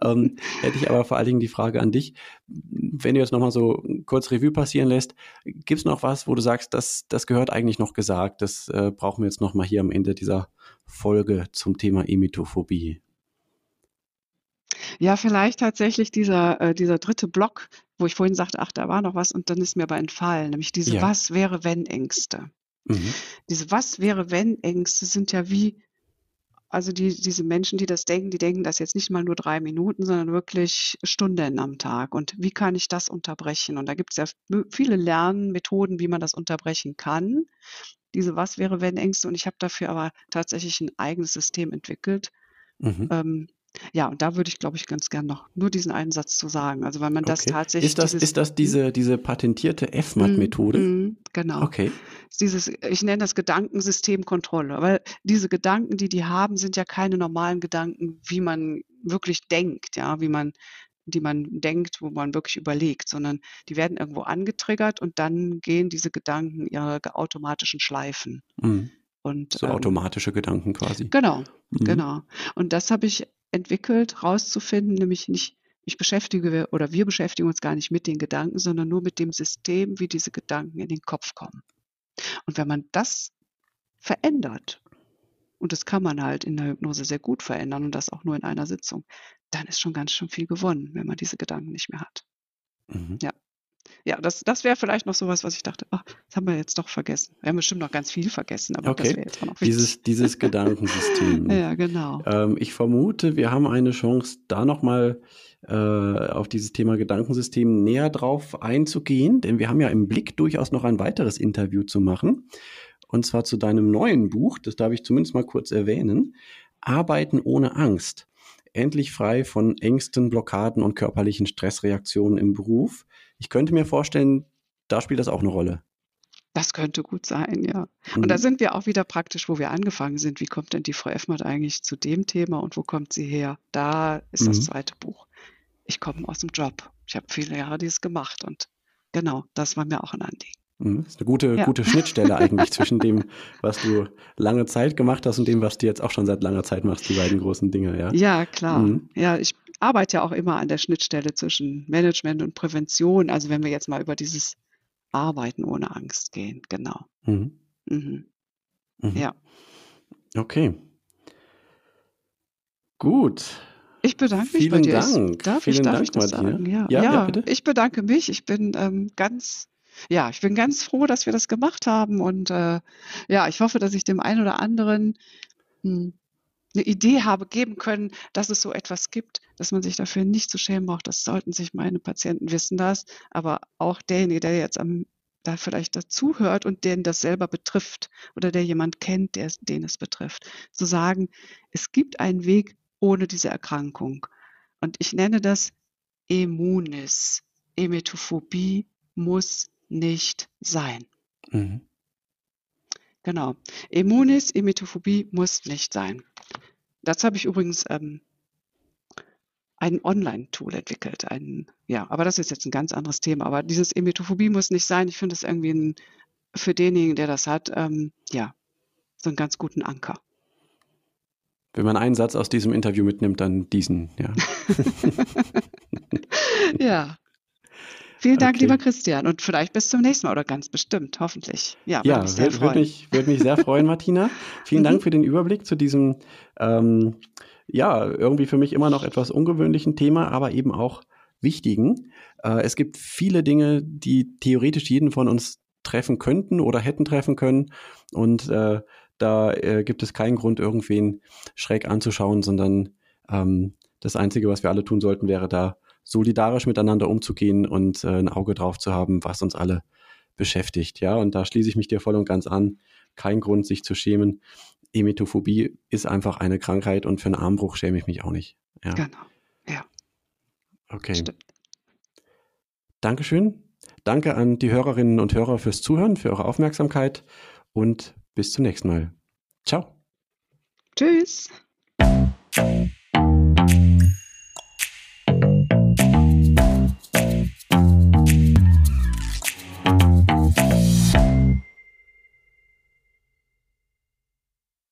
[SPEAKER 1] ähm, hätte ich aber vor allen Dingen die Frage an dich. Wenn du jetzt nochmal so kurz Revue passieren lässt, gibt es noch was, wo du sagst, das, das gehört eigentlich noch gesagt, das äh, brauchen wir jetzt nochmal hier am Ende dieser Folge zum Thema Emetophobie?
[SPEAKER 2] Ja, vielleicht tatsächlich dieser, äh, dieser dritte Block, wo ich vorhin sagte, ach, da war noch was und dann ist mir aber entfallen, nämlich diese ja. Was wäre wenn Ängste. Mhm. Diese Was wäre wenn Ängste sind ja wie, also die, diese Menschen, die das denken, die denken das jetzt nicht mal nur drei Minuten, sondern wirklich Stunden am Tag. Und wie kann ich das unterbrechen? Und da gibt es ja viele Lernmethoden, wie man das unterbrechen kann. Diese Was wäre wenn Ängste. Und ich habe dafür aber tatsächlich ein eigenes System entwickelt. Mhm. Ähm, Ja, und da würde ich, glaube ich, ganz gern noch nur diesen einen Satz zu sagen. Also, weil man das
[SPEAKER 1] Okay.
[SPEAKER 2] tatsächlich
[SPEAKER 1] Ist das,
[SPEAKER 2] dieses
[SPEAKER 1] ist das diese, diese patentierte FMAT-Methode?
[SPEAKER 2] mhm, genau.
[SPEAKER 1] Okay.
[SPEAKER 2] Dieses, ich nenne das Gedankensystemkontrolle, weil diese Gedanken, die die haben, sind ja keine normalen Gedanken, wie man wirklich denkt, ja, wie man die man denkt, wo man wirklich überlegt, sondern die werden irgendwo angetriggert und dann gehen diese Gedanken ihre automatischen Schleifen.
[SPEAKER 1] Mhm.
[SPEAKER 2] Und,
[SPEAKER 1] So
[SPEAKER 2] ähm
[SPEAKER 1] automatische Gedanken quasi.
[SPEAKER 2] Genau,
[SPEAKER 1] Mhm.
[SPEAKER 2] genau. Und das habe ich entwickelt, rauszufinden, nämlich nicht ich beschäftige oder wir beschäftigen uns gar nicht mit den Gedanken, sondern nur mit dem System, wie diese Gedanken in den Kopf kommen. Und wenn man das verändert, und das kann man halt in der Hypnose sehr gut verändern und das auch nur in einer Sitzung, dann ist schon ganz schön viel gewonnen, wenn man diese Gedanken nicht mehr hat.
[SPEAKER 1] Mhm.
[SPEAKER 2] Ja. Ja, das das wäre vielleicht noch so was, ich dachte: „Ach, das haben wir jetzt doch vergessen.“ Wir haben bestimmt noch ganz viel vergessen, aber das
[SPEAKER 1] Okay.
[SPEAKER 2] wäre jetzt auch noch wichtig.
[SPEAKER 1] Dieses, dieses Gedankensystem.
[SPEAKER 2] Ja, genau.
[SPEAKER 1] Ähm, ich vermute, wir haben eine Chance, da nochmal äh, auf dieses Thema Gedankensystem näher drauf einzugehen, denn wir haben ja im Blick durchaus noch ein weiteres Interview zu machen. Und zwar zu deinem neuen Buch, das darf ich zumindest mal kurz erwähnen. Arbeiten ohne Angst. Endlich frei von Ängsten, Blockaden und körperlichen Stressreaktionen im Beruf. Ich könnte mir vorstellen, da spielt das auch eine Rolle.
[SPEAKER 2] Das könnte gut sein, ja. Und da
[SPEAKER 1] Mhm.
[SPEAKER 2] sind wir auch wieder praktisch, wo wir angefangen sind. Wie kommt denn die Frau Effmann eigentlich zu dem Thema und wo kommt sie her? Da ist das
[SPEAKER 1] Mhm.
[SPEAKER 2] zweite Buch. Ich komme aus dem Job. Ich habe viele Jahre dies gemacht und genau, das war mir auch ein Anliegen.
[SPEAKER 1] Mhm. Das ist eine gute,
[SPEAKER 2] Ja.
[SPEAKER 1] gute Schnittstelle eigentlich zwischen dem, was du lange Zeit gemacht hast und dem, was du jetzt auch schon seit langer Zeit machst, die beiden großen Dinge, ja?
[SPEAKER 2] Ja, klar.
[SPEAKER 1] Mhm.
[SPEAKER 2] Ja, ich arbeite ja auch immer an der Schnittstelle zwischen Management und Prävention. Also wenn wir jetzt mal über dieses Arbeiten ohne Angst gehen, genau.
[SPEAKER 1] Mhm.
[SPEAKER 2] Mhm.
[SPEAKER 1] Mhm.
[SPEAKER 2] Ja.
[SPEAKER 1] Okay. Gut.
[SPEAKER 2] Ich bedanke mich bei
[SPEAKER 1] Vielen
[SPEAKER 2] dir.
[SPEAKER 1] Dank.
[SPEAKER 2] Darf ich,
[SPEAKER 1] Vielen
[SPEAKER 2] darf
[SPEAKER 1] Dank,
[SPEAKER 2] ich das
[SPEAKER 1] Martina.
[SPEAKER 2] sagen? Ja,
[SPEAKER 1] Ja, ja,
[SPEAKER 2] ja,
[SPEAKER 1] bitte.
[SPEAKER 2] ich bedanke mich. Ich bin ähm, ganz, ja, ich bin ganz froh, dass wir das gemacht haben und äh, ja, ich hoffe, dass ich dem einen oder anderen hm, eine Idee habe geben können, dass es so etwas gibt, dass man sich dafür nicht zu schämen braucht. Das sollten sich meine Patienten wissen das, aber auch derjenige, der jetzt am da vielleicht dazuhört und den das selber betrifft oder der jemand kennt, der, den es betrifft, zu sagen, es gibt einen Weg ohne diese Erkrankung. Und ich nenne das Immunis. Emetophobie muss nicht sein.
[SPEAKER 1] Mhm.
[SPEAKER 2] Genau. Immunis, Emetophobie muss nicht sein. Dazu habe ich übrigens ähm, ein Online-Tool entwickelt. Ein, ja, aber das ist jetzt ein ganz anderes Thema. Aber dieses Emetophobie muss nicht sein. Ich finde es irgendwie ein, für denjenigen, der das hat, ähm, ja, so einen ganz guten Anker.
[SPEAKER 1] Wenn man einen Satz aus diesem Interview mitnimmt, dann diesen, ja.
[SPEAKER 2] Ja. Vielen Dank,
[SPEAKER 1] Okay.
[SPEAKER 2] lieber Christian. Und vielleicht bis zum nächsten Mal oder ganz bestimmt, hoffentlich. Ja, würde
[SPEAKER 1] Ja,
[SPEAKER 2] mich sehr
[SPEAKER 1] würde
[SPEAKER 2] freuen.
[SPEAKER 1] mich, würd mich sehr freuen, Martina. Vielen
[SPEAKER 2] Mhm.
[SPEAKER 1] Dank für den Überblick zu diesem, ähm, ja, irgendwie für mich immer noch etwas ungewöhnlichen Thema, aber eben auch wichtigen. Äh, es gibt viele Dinge, die theoretisch jeden von uns treffen könnten oder hätten treffen können. Und äh, da äh, gibt es keinen Grund, irgendwen schräg anzuschauen, sondern ähm, das Einzige, was wir alle tun sollten, wäre da solidarisch miteinander umzugehen und äh, ein Auge drauf zu haben, was uns alle beschäftigt. Ja, und da schließe ich mich dir voll und ganz an. Kein Grund, sich zu schämen. Emetophobie ist einfach eine Krankheit und für einen Armbruch schäme ich mich auch nicht. Ja,
[SPEAKER 2] Genau. Ja,
[SPEAKER 1] okay.
[SPEAKER 2] stimmt.
[SPEAKER 1] Dankeschön. Danke an die Hörerinnen und Hörer fürs Zuhören, für eure Aufmerksamkeit und bis zum nächsten Mal. Ciao.
[SPEAKER 2] Tschüss.